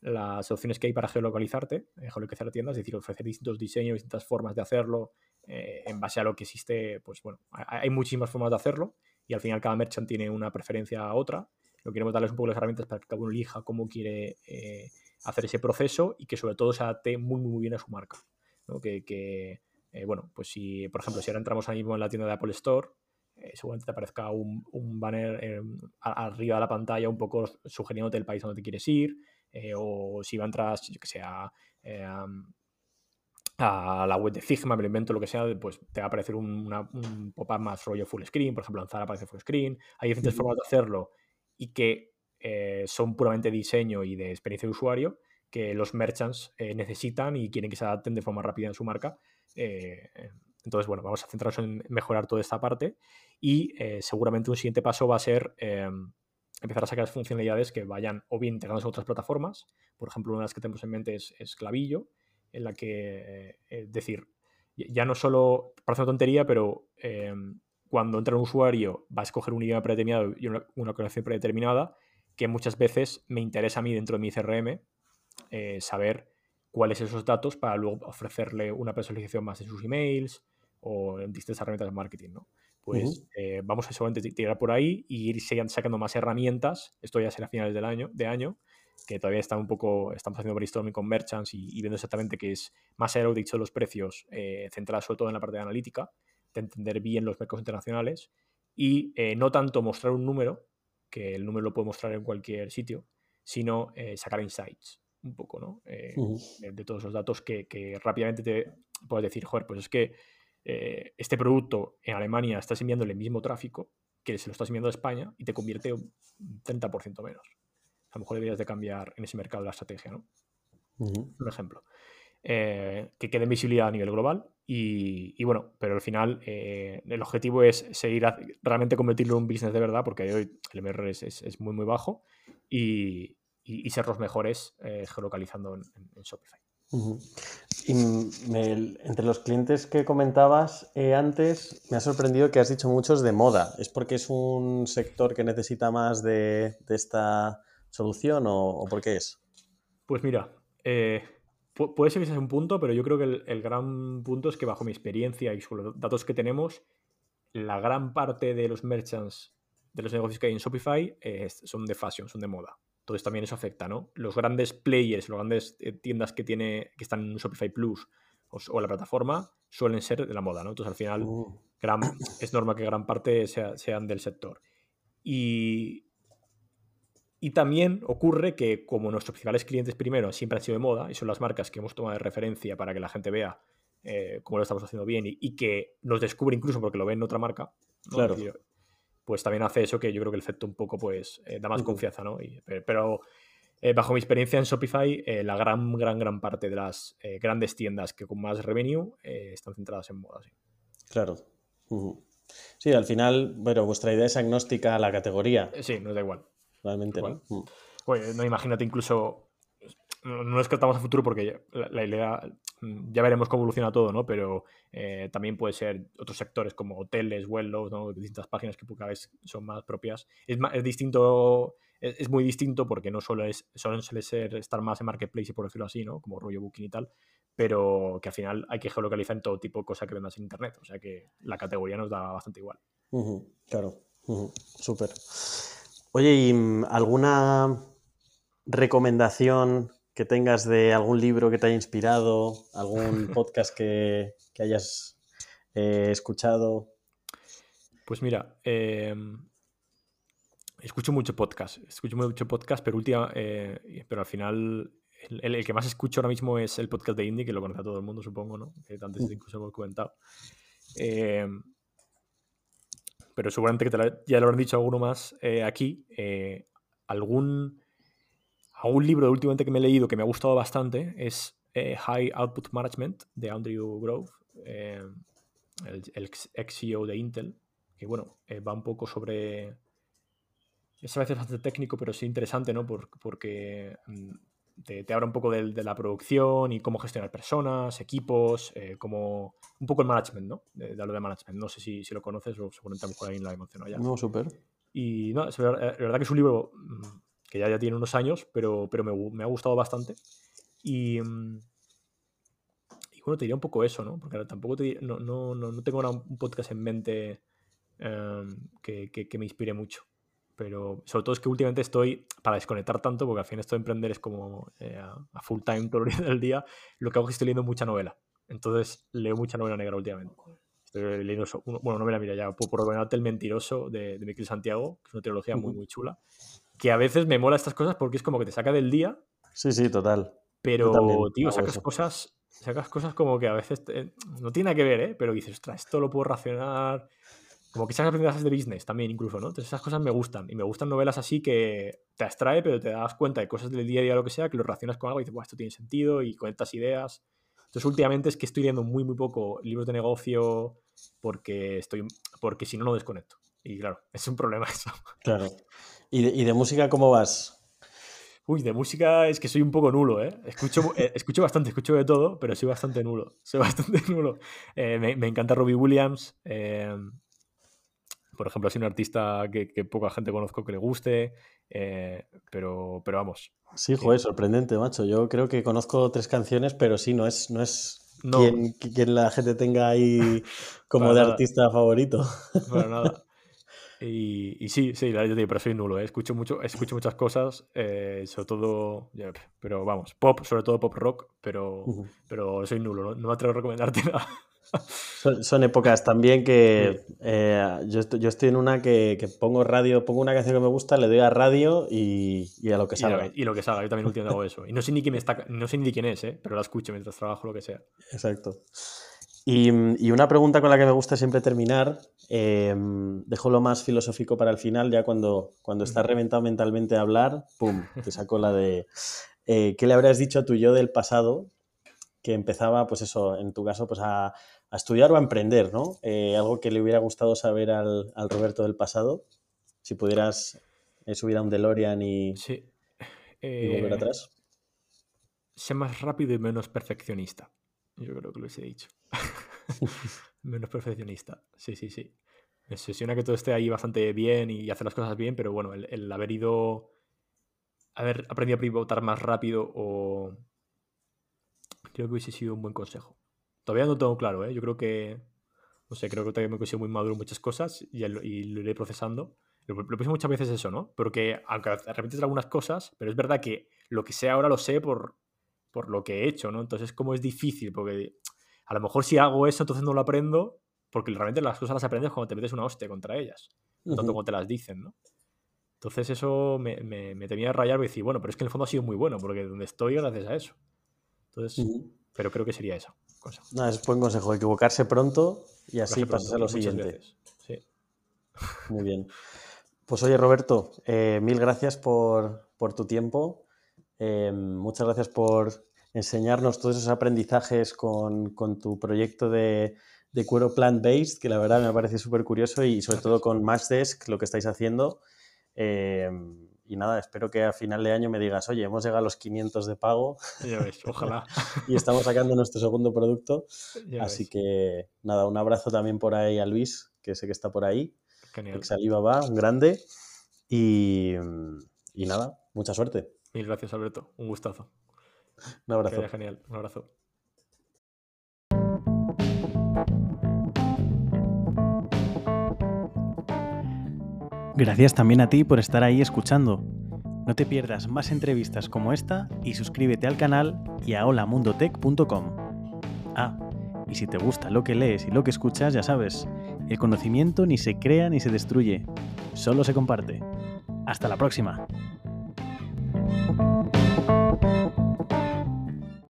las opciones que hay para geolocalizarte, geolocalizar tiendas, es decir, ofrecer distintos diseños, distintas formas de hacerlo, eh, en base a lo que existe, pues bueno, hay muchísimas formas de hacerlo y al final cada merchant tiene una preferencia a otra. Lo queremos darles un poco las herramientas para que cada uno elija cómo quiere eh, hacer ese proceso y que sobre todo se adapte muy, muy bien a su marca. Que, eh, bueno, pues si, por ejemplo, si ahora entramos ahí mismo en la tienda de Apple Store, seguramente te aparezca un, banner arriba de la pantalla un poco sugiriéndote el país donde te quieres ir, o si va a entrar, yo que sé, a, la web de Figma, me lo invento, lo que sea, pues te va a aparecer un pop-up más rollo full screen, por ejemplo, en Zara aparece full screen. Hay diferentes formas de hacerlo y que eh, son puramente diseño y de experiencia de usuario que los merchants eh, necesitan y quieren que se adapten de forma rápida en su marca. Eh, entonces, bueno, vamos a centrarnos en mejorar toda esta parte y seguramente un siguiente paso va a ser em, empezar a sacar funcionalidades que vayan o bien integradas a otras plataformas. Por ejemplo, una de las que tenemos en mente es, Clavillo, en la que, eh, decir, ya no solo, parece una tontería, pero eh, cuando entra un usuario va a escoger un idioma predeterminado y una, una conexión predeterminada, que muchas veces me interesa a mí dentro de mi CRM eh, saber cuáles esos datos para luego ofrecerle una personalización más en sus emails o en distintas herramientas de marketing, ¿no? Pues vamos a solamente tirar por ahí y ir sacando más herramientas, esto ya será a finales del año, de año, que todavía está un poco, estamos haciendo brainstorming con merchants y, viendo exactamente qué es más allá de dicho los precios, eh, centrada sobre todo en la parte de analítica, de entender bien los mercados internacionales y eh, no tanto mostrar un número, que el número lo puede mostrar en cualquier sitio, sino eh, sacar insights un poco, ¿no? Eh, de, todos los datos que, que, rápidamente te puedes decir, joder, pues es que este producto en Alemania estás enviando el mismo tráfico que se lo estás enviando a España y te convierte un 30% menos a lo mejor deberías de cambiar en ese mercado la estrategia, ¿no? Un ejemplo. Eh, que quede en visibilidad a nivel global y, bueno, pero al final eh, el objetivo es seguir realmente convertirlo en un business de verdad porque hoy el MR es, muy muy bajo y, ser los mejores eh, geolocalizando en, Shopify. y entre los clientes que comentabas antes, me ha sorprendido que has dicho muchos de moda. ¿Es porque es un sector que necesita más de esta solución o, por qué es? Pues mira, eh, puede ser que sea un punto, pero yo creo que el, gran punto es que bajo mi experiencia y con los datos que tenemos, la gran parte de los merchants de los negocios que hay en Shopify son de fashion, son de moda. Entonces también eso afecta, ¿no? Los grandes players, las grandes eh, tiendas que tiene, que están en Shopify Plus o, la plataforma, suelen ser de la moda, ¿no? Entonces al final uh. es normal que gran parte sean del sector. Y, y también ocurre que como nuestros principales clientes primero siempre han sido de moda y son las marcas que hemos tomado de referencia para que la gente vea eh, cómo lo estamos haciendo bien y, que nos descubre incluso porque lo ven en otra marca, claro. Pues también hace eso que yo creo que el efecto un poco pues eh, da más confianza, ¿no? pero eh, bajo mi experiencia en Shopify, la gran, gran, gran parte de las grandes tiendas que con más revenue están centradas en moda, sí. Claro. Sí, al final, bueno, vuestra idea es agnóstica a la categoría. Sí, nos da igual realmente no. Mm. no imagínate incluso. No descartamos a futuro porque la, idea. Mm, ya veremos cómo evoluciona todo, ¿no? Pero eh, también puede ser otros sectores como hoteles, vuelos, ¿no? distintas páginas que cada vez son más propias. Es, es distinto. Es, muy distinto porque no solo es suele ser estar más en marketplace, por decirlo así, ¿no? Como rollo booking y tal, pero que al final hay que geolocalizar en todo tipo de cosas que vendas en internet. O sea que la categoría nos da bastante igual. claro, súper. Oye, ¿y mm, alguna recomendación que tengas de algún libro que te haya inspirado, algún podcast que, hayas eh, escuchado? Pues mira, em, escucho mucho podcast, escucho mucho podcast, pero, última, eh, pero al final el, que más escucho ahora mismo es el podcast de Indie, que lo conoce a todo el mundo, supongo, ¿no? Que antes mm. incluso hemos comentado. Eh, pero seguramente que ya lo habrán dicho alguno más eh, aquí. Eh, algún, algún libro últimamente que me he leído que me ha gustado bastante es High Output Management de Andrew Grove, el, ex CEO de Intel, que bueno, va un poco sobre... Es a veces bastante técnico, pero sí interesante, ¿no? porque mm, te, te, habla un poco de, la producción y cómo gestionar personas, equipos, eh, como un poco el management, ¿no? De, de, lo de management. No sé si, si lo conoces o seguramente a lo mejor alguien lo ha mencionado ya. No, súper. Y no, es verdad, la verdad que es un libro mm, que ya, ya tiene unos años, pero, pero me, me ha gustado bastante. Y, mm, y, bueno, te diría un poco eso, ¿no? Porque tampoco te, no, no, no, tengo un podcast en mente um, que, que, que me inspire mucho pero sobre todo es que últimamente estoy para desconectar tanto, porque al fin esto de emprender es como eh, a full time todo el día del día, lo que hago es que estoy leyendo mucha novela. Entonces leo mucha novela negra últimamente. Estoy leyendo, bueno, novela, mira, ya por, por El Mentiroso de, de Miquel Santiago, que es una trilogía muy, muy chula, que a veces me mola estas cosas porque es como que te saca del día. Sí, sí, total. Pero, tío, sacas cosas, sacas cosas como que a veces no tiene nada que ver, ¿eh? Pero dices, ostras, esto lo puedo racionar como que esas aprendizajes de business también incluso, ¿no? Entonces esas cosas me gustan y me gustan novelas así que te abstrae pero te das cuenta de cosas del día a día lo que sea, que lo relacionas con algo y dices, esto tiene sentido y conectas ideas. Entonces últimamente es que estoy leyendo muy muy poco libros de negocio porque estoy porque si no no desconecto. Y claro, es un problema eso. Claro. ¿Y de, y de música cómo vas? Uy, de música es que soy un poco nulo, ¿eh? Escucho, eh, escucho bastante, escucho de todo, pero soy bastante nulo. Soy bastante nulo. Eh, me, me, encanta Robbie Williams. Eh, por ejemplo, soy un artista que, poca gente conozco que le guste, pero, pero vamos. Sí, joder, sorprendente, macho. Yo creo que conozco tres canciones, pero sí, no es, no es Quien, la gente tenga ahí como de artista favorito. Para nada. Y, sí, sí, yo digo, pero soy nulo, ¿eh? escucho, mucho, escucho muchas cosas, eh, sobre todo, pero vamos, pop, sobre todo pop rock, pero, pero soy nulo, ¿no? no me atrevo a recomendarte nada. Son, épocas también que eh, yo, estoy, yo, estoy, en una que, pongo radio, pongo una canción que me gusta, le doy a radio y, a lo que salga. Y, lo que salga, yo también últimamente hago eso. Y no sé ni quién está, no sé ni quién es, ¿eh? pero la escucho mientras trabajo, lo que sea. Exacto. Y, una pregunta con la que me gusta siempre terminar, em, dejo lo más filosófico para el final, ya cuando, cuando estás reventado mentalmente a hablar, ¡pum! Te saco la de eh, ¿qué le habrías dicho a tu yo del pasado que empezaba, pues eso, en tu caso, pues a, estudiar o a emprender, ¿no? Eh, algo que le hubiera gustado saber al, Roberto del pasado, si pudieras eh, subir a un DeLorean y, sí. volver eh, atrás. Sé más rápido y menos perfeccionista. Yo creo que lo he dicho. menos perfeccionista. Sí, sí, sí. Me obsesiona que todo esté ahí bastante bien y hacer las cosas bien, pero bueno, el, el haber ido. haber aprendido a pivotar más rápido o creo que hubiese sido un buen consejo. Todavía no tengo claro, ¿eh? Yo creo que, no sé, creo que todavía me he muy maduro en muchas cosas y, lo iré procesando. Lo, lo pienso muchas veces eso, ¿no? Porque aunque de repente algunas cosas, pero es verdad que lo que sé ahora lo sé por, por lo que he hecho, ¿no? Entonces, como es difícil, porque a lo mejor si hago eso, entonces no lo aprendo, porque realmente las cosas las aprendes cuando te metes una hostia contra ellas, no tanto como te las dicen, ¿no? Entonces eso me, me, me temía rayar y decir, bueno, pero es que en el fondo ha sido muy bueno, porque donde estoy gracias a eso. Entonces, pero creo que sería esa cosa. No, es buen consejo, equivocarse pronto y así pasas a lo siguiente. Sí. Muy bien. Pues oye, Roberto, eh, mil gracias por, tu tiempo. Eh, muchas gracias por enseñarnos todos esos aprendizajes con, tu proyecto de, cuero plant-based, que la verdad me parece súper curioso y sobre todo con Matchdesk, lo que estáis haciendo. Eh, y nada, espero que a final de año me digas, oye, hemos llegado a los 500 de pago. Ya ves, ojalá. y estamos sacando nuestro segundo producto. Así que nada, un abrazo también por ahí a Luis, que sé que está por ahí. Genial. va, un grande. Y, y nada, mucha suerte. Mil gracias, Alberto. Un gustazo. Un abrazo. genial. Un abrazo. Gracias también a ti por estar ahí escuchando. No te pierdas más entrevistas como esta y suscríbete al canal y a holamundotech.com. Ah, y si te gusta lo que lees y lo que escuchas, ya sabes, el conocimiento ni se crea ni se destruye, solo se comparte. Hasta la próxima. you